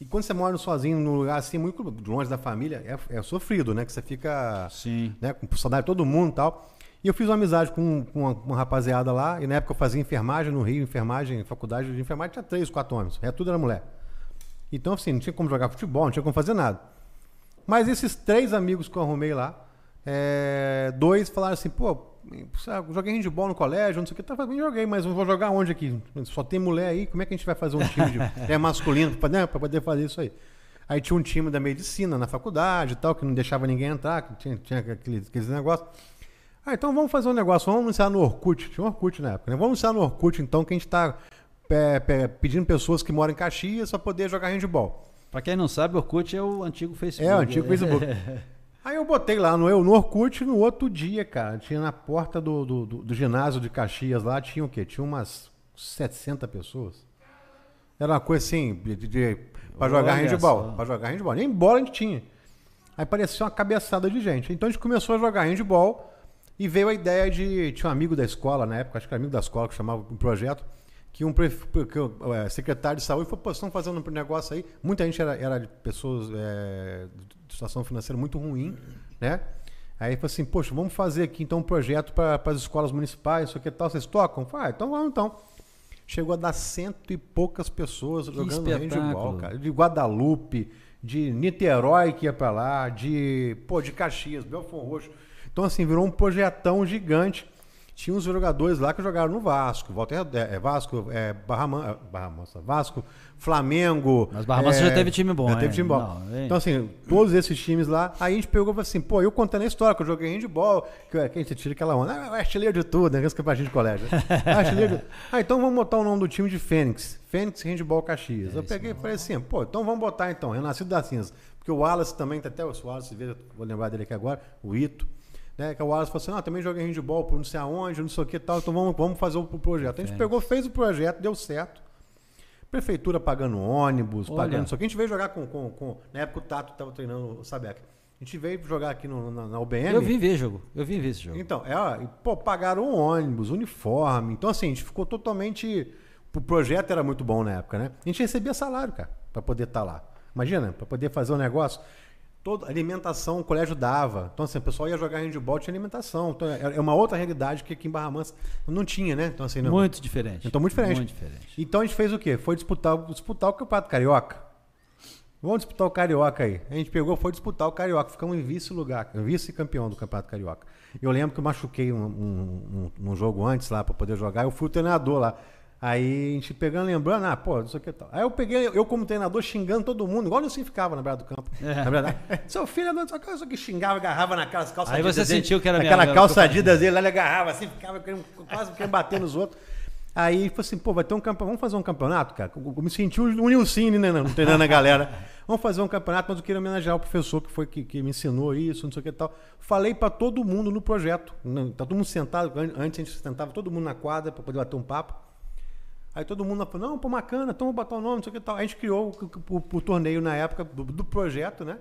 E quando você mora sozinho num lugar assim, muito longe da família, é, é sofrido, né? Que você fica Sim. né, com saudade de todo mundo e tal. E eu fiz uma amizade com, com uma, uma rapaziada lá, e na época eu fazia enfermagem no Rio, enfermagem, faculdade de enfermagem, tinha três, quatro homens, é, tudo era mulher. Então, assim, não tinha como jogar futebol, não tinha como fazer nada. Mas esses três amigos que eu arrumei lá, é, dois falaram assim, pô, sabe, joguei handball no colégio, não sei o que, tá, bem, joguei, mas eu vou jogar onde aqui? Só tem mulher aí, como é que a gente vai fazer um time de, <laughs> é, masculino para né, poder fazer isso aí? Aí tinha um time da medicina na faculdade e tal, que não deixava ninguém entrar, que tinha, tinha aqueles, aqueles negócios. Ah, então vamos fazer um negócio, vamos anunciar no Orkut, tinha um Orkut na época, né? Vamos anunciar no Orkut então que a gente tá é, é, pedindo pessoas que moram em Caxias para poder jogar handball. Pra quem não sabe, Orkut é o antigo Facebook. É, o antigo Facebook. <laughs> Aí eu botei lá no, no Orkut no outro dia, cara. Tinha na porta do, do, do- do ginásio de Caxias lá, tinha o quê? Tinha umas 700 pessoas. Era uma coisa assim, de, de, de, pra jogar Olha handball. só. Pra jogar handball. Nem bola a gente tinha. Aí parecia uma cabeçada de gente. Então a gente começou a jogar handball e veio a ideia de. Tinha um amigo da escola na época, acho que era amigo da escola que chamava o projeto, que um que é, secretário de saúde falou: pô, estão fazendo um negócio aí. Muita gente era, era de pessoas é, de situação financeira muito ruim, né? Aí falou assim: poxa, vamos fazer aqui então um projeto para as escolas municipais, isso aqui e tal, vocês tocam? Falei, ah, então vamos então. Chegou a dar cento e poucas pessoas jogando handball, cara. De Guadalupe, de Niterói que ia pra lá, de, pô, de Caxias, Belfort Roxo. Então, assim, virou um projetão gigante. Tinha uns jogadores lá que jogaram no Vasco, Walter, é, é Vasco, é, Barra, Man- é, Barra Mansa, Vasco, Flamengo. Mas Barra Mansa é, já teve time bom, Já teve time bom. Não, então, assim, todos esses times lá, aí a gente pegou e falou assim, pô, eu contando a história que eu joguei handball, que, que a gente tira aquela onda, ah, é artilheiro de tudo, né? Esse campeonatinho de colégio. <laughs> É artilheiro de... Ah, então vamos botar o nome do time de Fênix. Fênix Handball Caxias. É eu peguei e falei assim, pô, então vamos botar então, Renascido da Cinza. Porque o Wallace também, até o Wallace, vou lembrar dele aqui agora, o Ito. Né, que o Wallace falou assim, ah, também joguei handball por não sei aonde, não sei o que tal, então vamos, vamos fazer o projeto. A gente Fênix. pegou, fez o projeto, deu certo. Prefeitura pagando ônibus, Olha. pagando isso aqui. A gente veio jogar com, com, com- Na época o Tato estava treinando o Sabec. A gente veio jogar aqui no- na, na UBM. Eu vim ver jogo. Eu vim ver esse jogo. Então, é, ó, e, pô, pagaram o ônibus, uniforme. Então, assim, a gente ficou totalmente. O projeto era muito bom na época, né? A gente recebia salário, cara, pra poder estar lá. Imagina, pra poder fazer o negócio. Toda alimentação o colégio dava. Então, assim, o pessoal ia jogar handball, tinha alimentação. Então, é é uma outra realidade que aqui em Barra Mansa não tinha, né? Então, assim, não- Muito diferente. Então, muito diferente. Muito diferente. Então a gente fez o quê? Foi disputar, disputar o Campeonato Carioca. Vamos disputar o Carioca aí. A gente pegou, foi disputar o Carioca. Ficamos em vice-lugar, vice-campeão do Campeonato Carioca. Eu lembro que eu machuquei um, um, um- um jogo antes lá para poder jogar. Eu fui o treinador lá. Aí a gente pegando, lembrando, ah, pô, não sei o que tal. Aí eu peguei, eu como treinador, xingando todo mundo, igual o Nilson ficava na beira do campo. É. Na verdade. <laughs> Seu filho, não sei o que, isso que xingava, agarrava naquelas calças Aí você dele, sentiu que era Aquela minha- calça Adidas dele, lá ele agarrava assim, ficava querendo- quase querendo bater nos outros. Aí falou assim, pô, vai ter um campeonato, vamos fazer um campeonato, cara? Eu eu me senti o Nilcine, né, não, treinando a galera. <laughs> Vamos fazer um campeonato, mas eu queria homenagear o professor que foi que, que me ensinou isso, não sei o que e tal. Falei pra todo mundo no projeto. Não, Tá todo mundo sentado, an- antes a gente sentava todo mundo na quadra pra poder bater um papo. Aí todo mundo falou, não, pô, bacana, então vou botar o nome, não sei o que tal. A gente criou o, o- o torneio na época do, do projeto, né?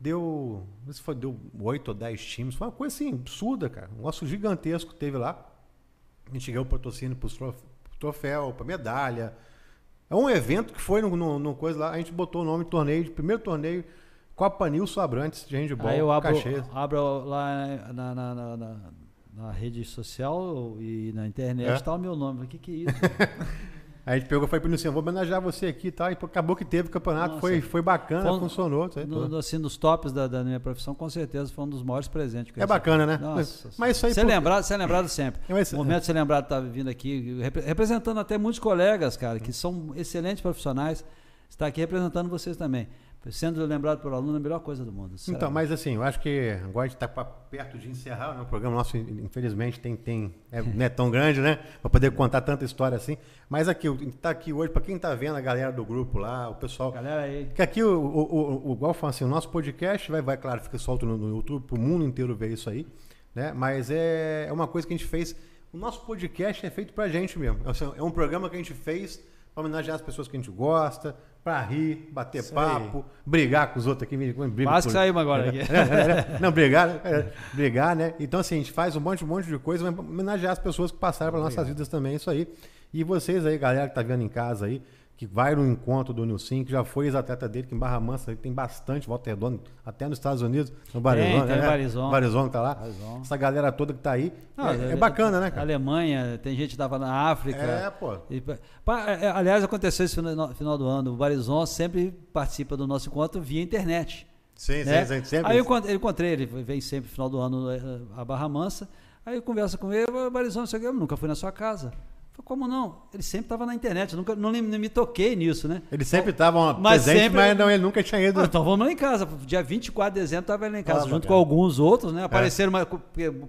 Deu, não sei se foi, deu oito ou dez times, foi uma coisa assim, absurda, cara. Um negócio gigantesco teve lá. A gente ganhou o patrocínio pro trof- pro troféu, pra medalha. É um evento que foi no, no, no coisa lá, a gente botou o nome torneio, de primeiro torneio, Copa Nilson Abrantes de handball, Aí eu abro, abro lá na, na, na, na- na rede social e na internet É? está o meu nome. O que, que é isso? Aí <laughs> a gente pegou e pro Nilson, vou homenagear você aqui e tal. E acabou que teve o campeonato, Nossa. foi, foi bacana, Foi um- funcionou. no, assim, nos tops da, da minha profissão, com certeza foi um dos maiores presentes que eu É bacana, né? Nossa, Mas isso aí. ser por- lembrado, ser lembrado sempre. <laughs> Mas- O momento de ser lembrado estar vindo aqui, repre- representando até muitos colegas, cara, que são excelentes profissionais, está aqui representando vocês também. Sendo lembrado por aluno é a melhor coisa do mundo. Então, mas assim, eu acho que agora a gente está perto de encerrar, né? O programa nosso, infelizmente, tem, tem, é, <laughs> não é tão grande, né? Para poder contar tanta história assim. Mas aqui, está aqui hoje, para quem está vendo, a galera do grupo lá, o pessoal. Galera aí. Que aqui, o, o, o, o, igual falo assim, o nosso podcast vai, vai claro, fica solto no, no YouTube, para o mundo inteiro ver isso aí. Né? Mas é, é uma coisa que a gente fez. O nosso podcast é feito pra gente mesmo. Assim, É um programa que a gente fez para homenagear as pessoas que a gente gosta, para rir, bater Isso papo, brigar com os outros aqui. briga Quase que por- saímos agora aqui. é, <laughs> é, Não, brigar? <laughs> É, brigar, né? Então, assim, a gente faz um monte, um monte de coisa, homenagear as pessoas que passaram pelas nossas vidas também, isso aí. E vocês aí, galera que tá vendo em casa aí, que vai no encontro do Nilson, que já foi ex-atleta dele, que em Barra Mansa tem bastante, Volta Redonda, até nos Estados Unidos, no Barizona, tem né? Barizona. Barizona que tá lá. Barizona. Essa galera toda que tá aí. Não, é, é bacana, né, cara? Alemanha, tem gente que estava na África. É, pô. E, pa- é, aliás, aconteceu esse final, final do ano. O Barizon sempre participa do nosso encontro via internet. Sim, né? sim, sim, sempre. Aí eu encont- eu encontrei, ele vem sempre no final do ano eh, a Barra Mansa. Aí eu converso com ele, "Ô, Barizon, eu nunca fui na sua casa. Falei, como não? Ele sempre estava na internet, eu nunca, não, nem me toquei nisso, né? Ele sempre estava Mas presente, sempre- mas não, ele nunca tinha ido. Ah, então vamos lá em casa. Dia 24 de dezembro estava lá em casa, Ah, junto bacana. com alguns outros, né? Apareceram, uma,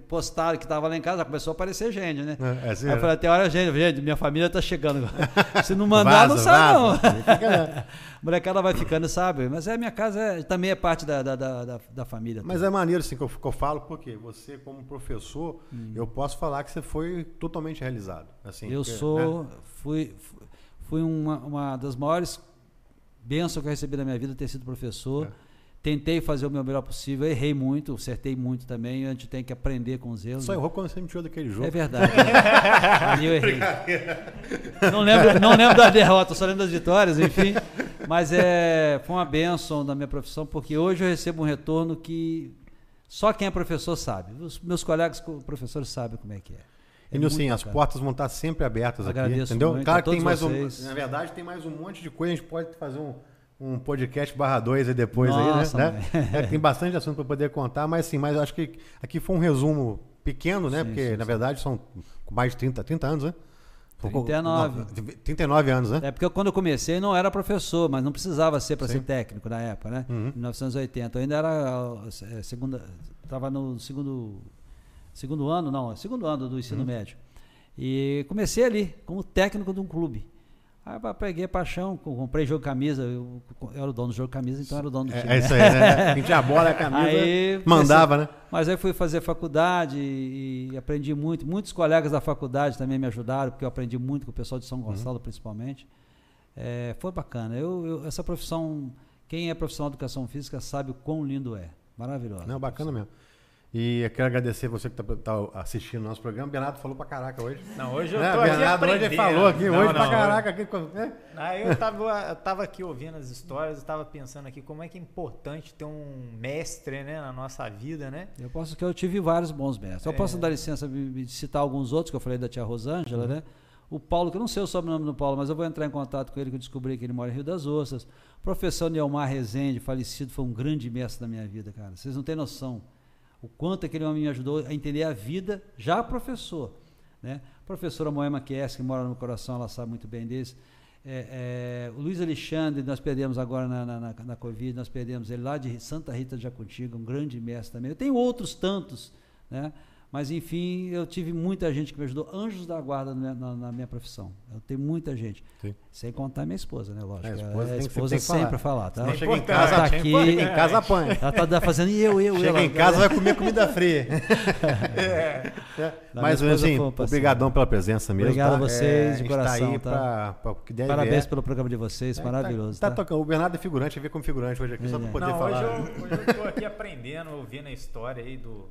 postaram que estava lá em casa, começou a aparecer gente, né? É, é assim, Aí eu falei, até hora, gente, gente, minha família tá chegando agora. <laughs> Se não mandar, não Vaza, sai, não. Fica, né? <laughs> Molecada vai ficando, sabe? Mas é, minha casa é- também é parte da, da, da, da- família. Mas é maneiro assim que eu, que eu falo, porque você, como professor, eu posso falar que você foi totalmente realizado. Assim, eu porque, né? sou, fui, fui- fui uma, uma das maiores bênçãos que eu recebi na minha vida ter sido professor. É. Tentei fazer o meu melhor possível, errei muito, acertei muito também. A gente tem que aprender com os erros. Só errou quando você me tirou daquele jogo. É verdade. Ali eu errei. Não lembro, não lembro da derrota, só lembro das vitórias, enfim. Mas é, foi uma bênção da minha profissão, porque hoje eu recebo um retorno que só quem é professor sabe. Os meus colegas co- professores sabem como é que é. É no sim, muito as bacana. portas vão estar sempre abertas aqui, Agradeço entendeu? muito Claro que tem mais um, vocês. na verdade tem mais um monte de coisa, a gente pode fazer um, um podcast barra 2 aí depois Nossa, aí, né? É, tem bastante assunto para poder contar, mas sim, mas acho que aqui foi um resumo pequeno, né? Sim, Porque sim, na sim. verdade são mais de 30, 30 anos, né? 39. Não, 39 anos, né? É porque quando eu comecei não era professor, mas não precisava ser para Sim. ser técnico na época, né? Uhum. Em 1980. Eu ainda era é, segunda, estava no segundo segundo ano, não, segundo ano do ensino Uhum. médio. E comecei ali como técnico de um clube. Aí peguei a paixão, co- comprei jogo camisa, eu, eu era o dono do jogo camisa, então era o dono do time. É, é isso aí, né? <laughs> A gente a bola, a camisa, Aí, mandava, né? Mas aí fui fazer faculdade e, e aprendi muito. Muitos colegas da faculdade também me ajudaram, porque eu aprendi muito com o pessoal de São Gonçalo, principalmente. É, foi bacana. Eu, eu- essa profissão, quem é profissional de educação física sabe o quão lindo é. Maravilhoso. Não, bacana mesmo. E eu quero agradecer você que está assistindo o nosso programa. O Bernardo falou pra caraca hoje. Não, hoje eu Né? tô O aqui Bernardo hoje aprendendo. falou aqui, Não, hoje pra não, caraca. Aqui, né? Aí eu tava, eu tava aqui ouvindo as histórias, eu tava pensando aqui como é que é importante ter um mestre, né, na nossa vida, né? Eu posso que eu tive vários bons mestres. Eu É. posso dar licença de citar alguns outros que eu falei da tia Rosângela, né? O Paulo, que eu não sei o sobrenome do Paulo, mas eu vou entrar em contato com ele que eu descobri que ele mora em Rio das Ostras. O professor Neomar Rezende, falecido, foi um grande mestre da minha vida, cara. Vocês não têm noção o quanto aquele homem me ajudou a entender a vida, já professor, né? Professora Moema Kies, que mora no meu coração, ela sabe muito bem disso. É, é, o Luiz Alexandre, nós perdemos agora na, na, na, na Covid, nós perdemos ele lá de Santa Rita de Jacutinga, um grande mestre também. Eu tenho outros tantos, né? Mas, enfim, eu tive muita gente que me ajudou, anjos da guarda na, na- na minha profissão. Eu tenho muita gente. Sim. Sem contar minha esposa, né? Lógico. É, a esposa tem a que- esposa falar. sempre falar, tá? É chega em casa, tá é aqui. chega em casa apanha. Ela tá fazendo e eu, eu, eu. Chega ela- em casa vai comer comida fria. <laughs> É. Da Mas, assim, obrigadão pela presença mesmo. Obrigado tá? a vocês, de a gente coração, Tá aí tá? pra, pra Parabéns pelo programa de vocês, É, maravilhoso. Tá, tá? tá tocando. O Bernardo é figurante, veio como figurante hoje aqui, só É, pra é. poder Não, falar. hoje eu, hoje eu tô aqui aprendendo, ouvindo a história aí do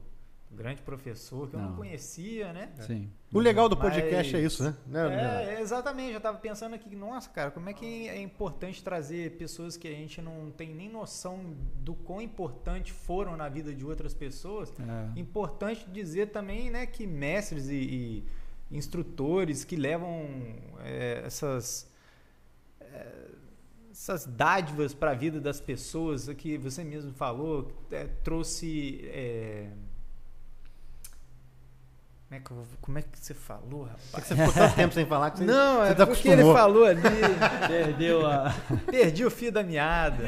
grande professor que eu não, Não. conhecia, né? Sim. O legal do Mas- podcast é isso, né? né Bernardo? É, exatamente. Eu tava pensando aqui, nossa, cara, como é que é importante trazer pessoas que a gente não tem nem noção do quão importante foram na vida de outras pessoas. É. Importante dizer também, né, que mestres e, e instrutores que levam é, essas é, essas dádivas para a vida das pessoas, que você mesmo falou, é, trouxe é, como é, que eu- como é que você falou, É que rapaz? você ficou tanto tempo sem falar que você, Não, você é tá porque ele falou ali, <laughs> Perdeu a. perdi o fio da meada.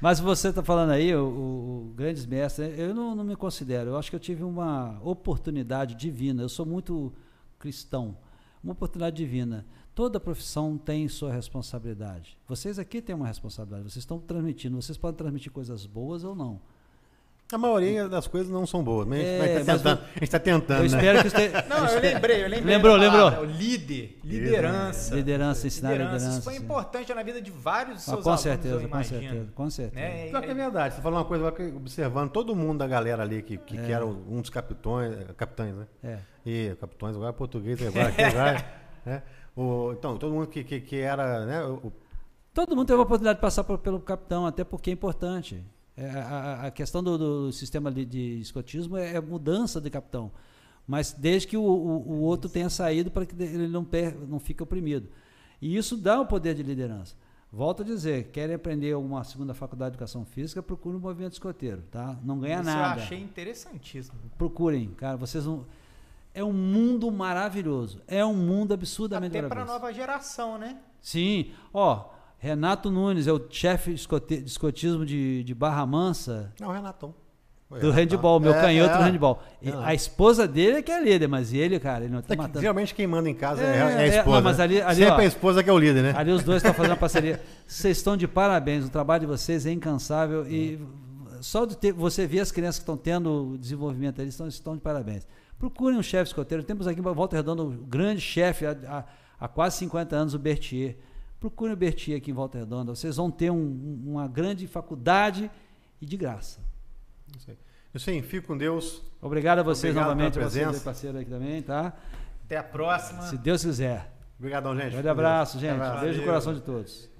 Mas você está falando aí, o, o- o grandes mestres, eu não, não me considero. Eu acho que eu tive uma oportunidade divina. Eu sou muito cristão. Uma oportunidade divina. Toda profissão tem sua responsabilidade. Vocês aqui têm uma responsabilidade. Vocês estão transmitindo. Vocês podem transmitir coisas boas ou não. A maioria das coisas não são boas, mas a gente É, vai tá mas tentando. A gente tá tentando, Eu né? espero que esteja. Não, eu lembrei, eu lembrei. Lembrou, lembrou. O líder, liderança. Liderança, ensinar liderança. Isso foi sim. importante na vida de vários Ah, seus com alunos, certeza, eu com certeza, com certeza. Né? Pior que é verdade. Você falou uma coisa observando todo mundo da galera ali que, que, que era um dos capitões, capitães, né? É. E capitões, agora é português, agora aqui, agora. <laughs> né? O, então, todo mundo que, que, que era, né? O, Todo mundo teve a oportunidade de passar por- pelo capitão, até porque é importante. É, a, a- questão do, do sistema de, de escotismo é, é mudança de capitão. Mas desde que o, o- o outro tenha saído para que ele não, per, não fique oprimido. E isso dá o poder de liderança. Volto a dizer, querem aprender alguma segunda faculdade de educação física, procurem o movimento escoteiro, tá? Não ganha Isso nada. eu achei interessantíssimo. Procurem, cara, vocês não... É um mundo maravilhoso. É um mundo absurdamente Até para a maravilhoso. nova geração, né? Sim, ó, Renato Nunes é o chefe de escotismo de, de Barra Mansa não, Renatão. Do handball, meu É, canhoto é. do handball. É a esposa dele é que é líder, mas ele, cara, ele não tá É que matando. geralmente quem manda em casa é, É, é a é, esposa. não, mas né? ali- ali, Sempre ó, a esposa que é o líder, né? Ali os dois estão fazendo uma parceria. Vocês estão de parabéns, o trabalho de vocês é incansável e só de ter, você ver as crianças que estão tendo desenvolvimento ali, estão, estão de parabéns. Procurem um chefe escoteiro. Temos aqui em Volta Redonda um grande chefe há, há- há quase 50 anos, o Bertier. Procurem o Bertier aqui em Volta Redonda. Vocês vão ter um- um- uma grande faculdade e de graça. Isso aí. Isso aí, fico com Deus. Obrigado a vocês Obrigado novamente, vocês parceiro aqui também, tá? Até a próxima. Se Deus quiser. Obrigadão, gente. Grande Fico com abraço, Deus. gente. Abraço. Beijo no coração de todos.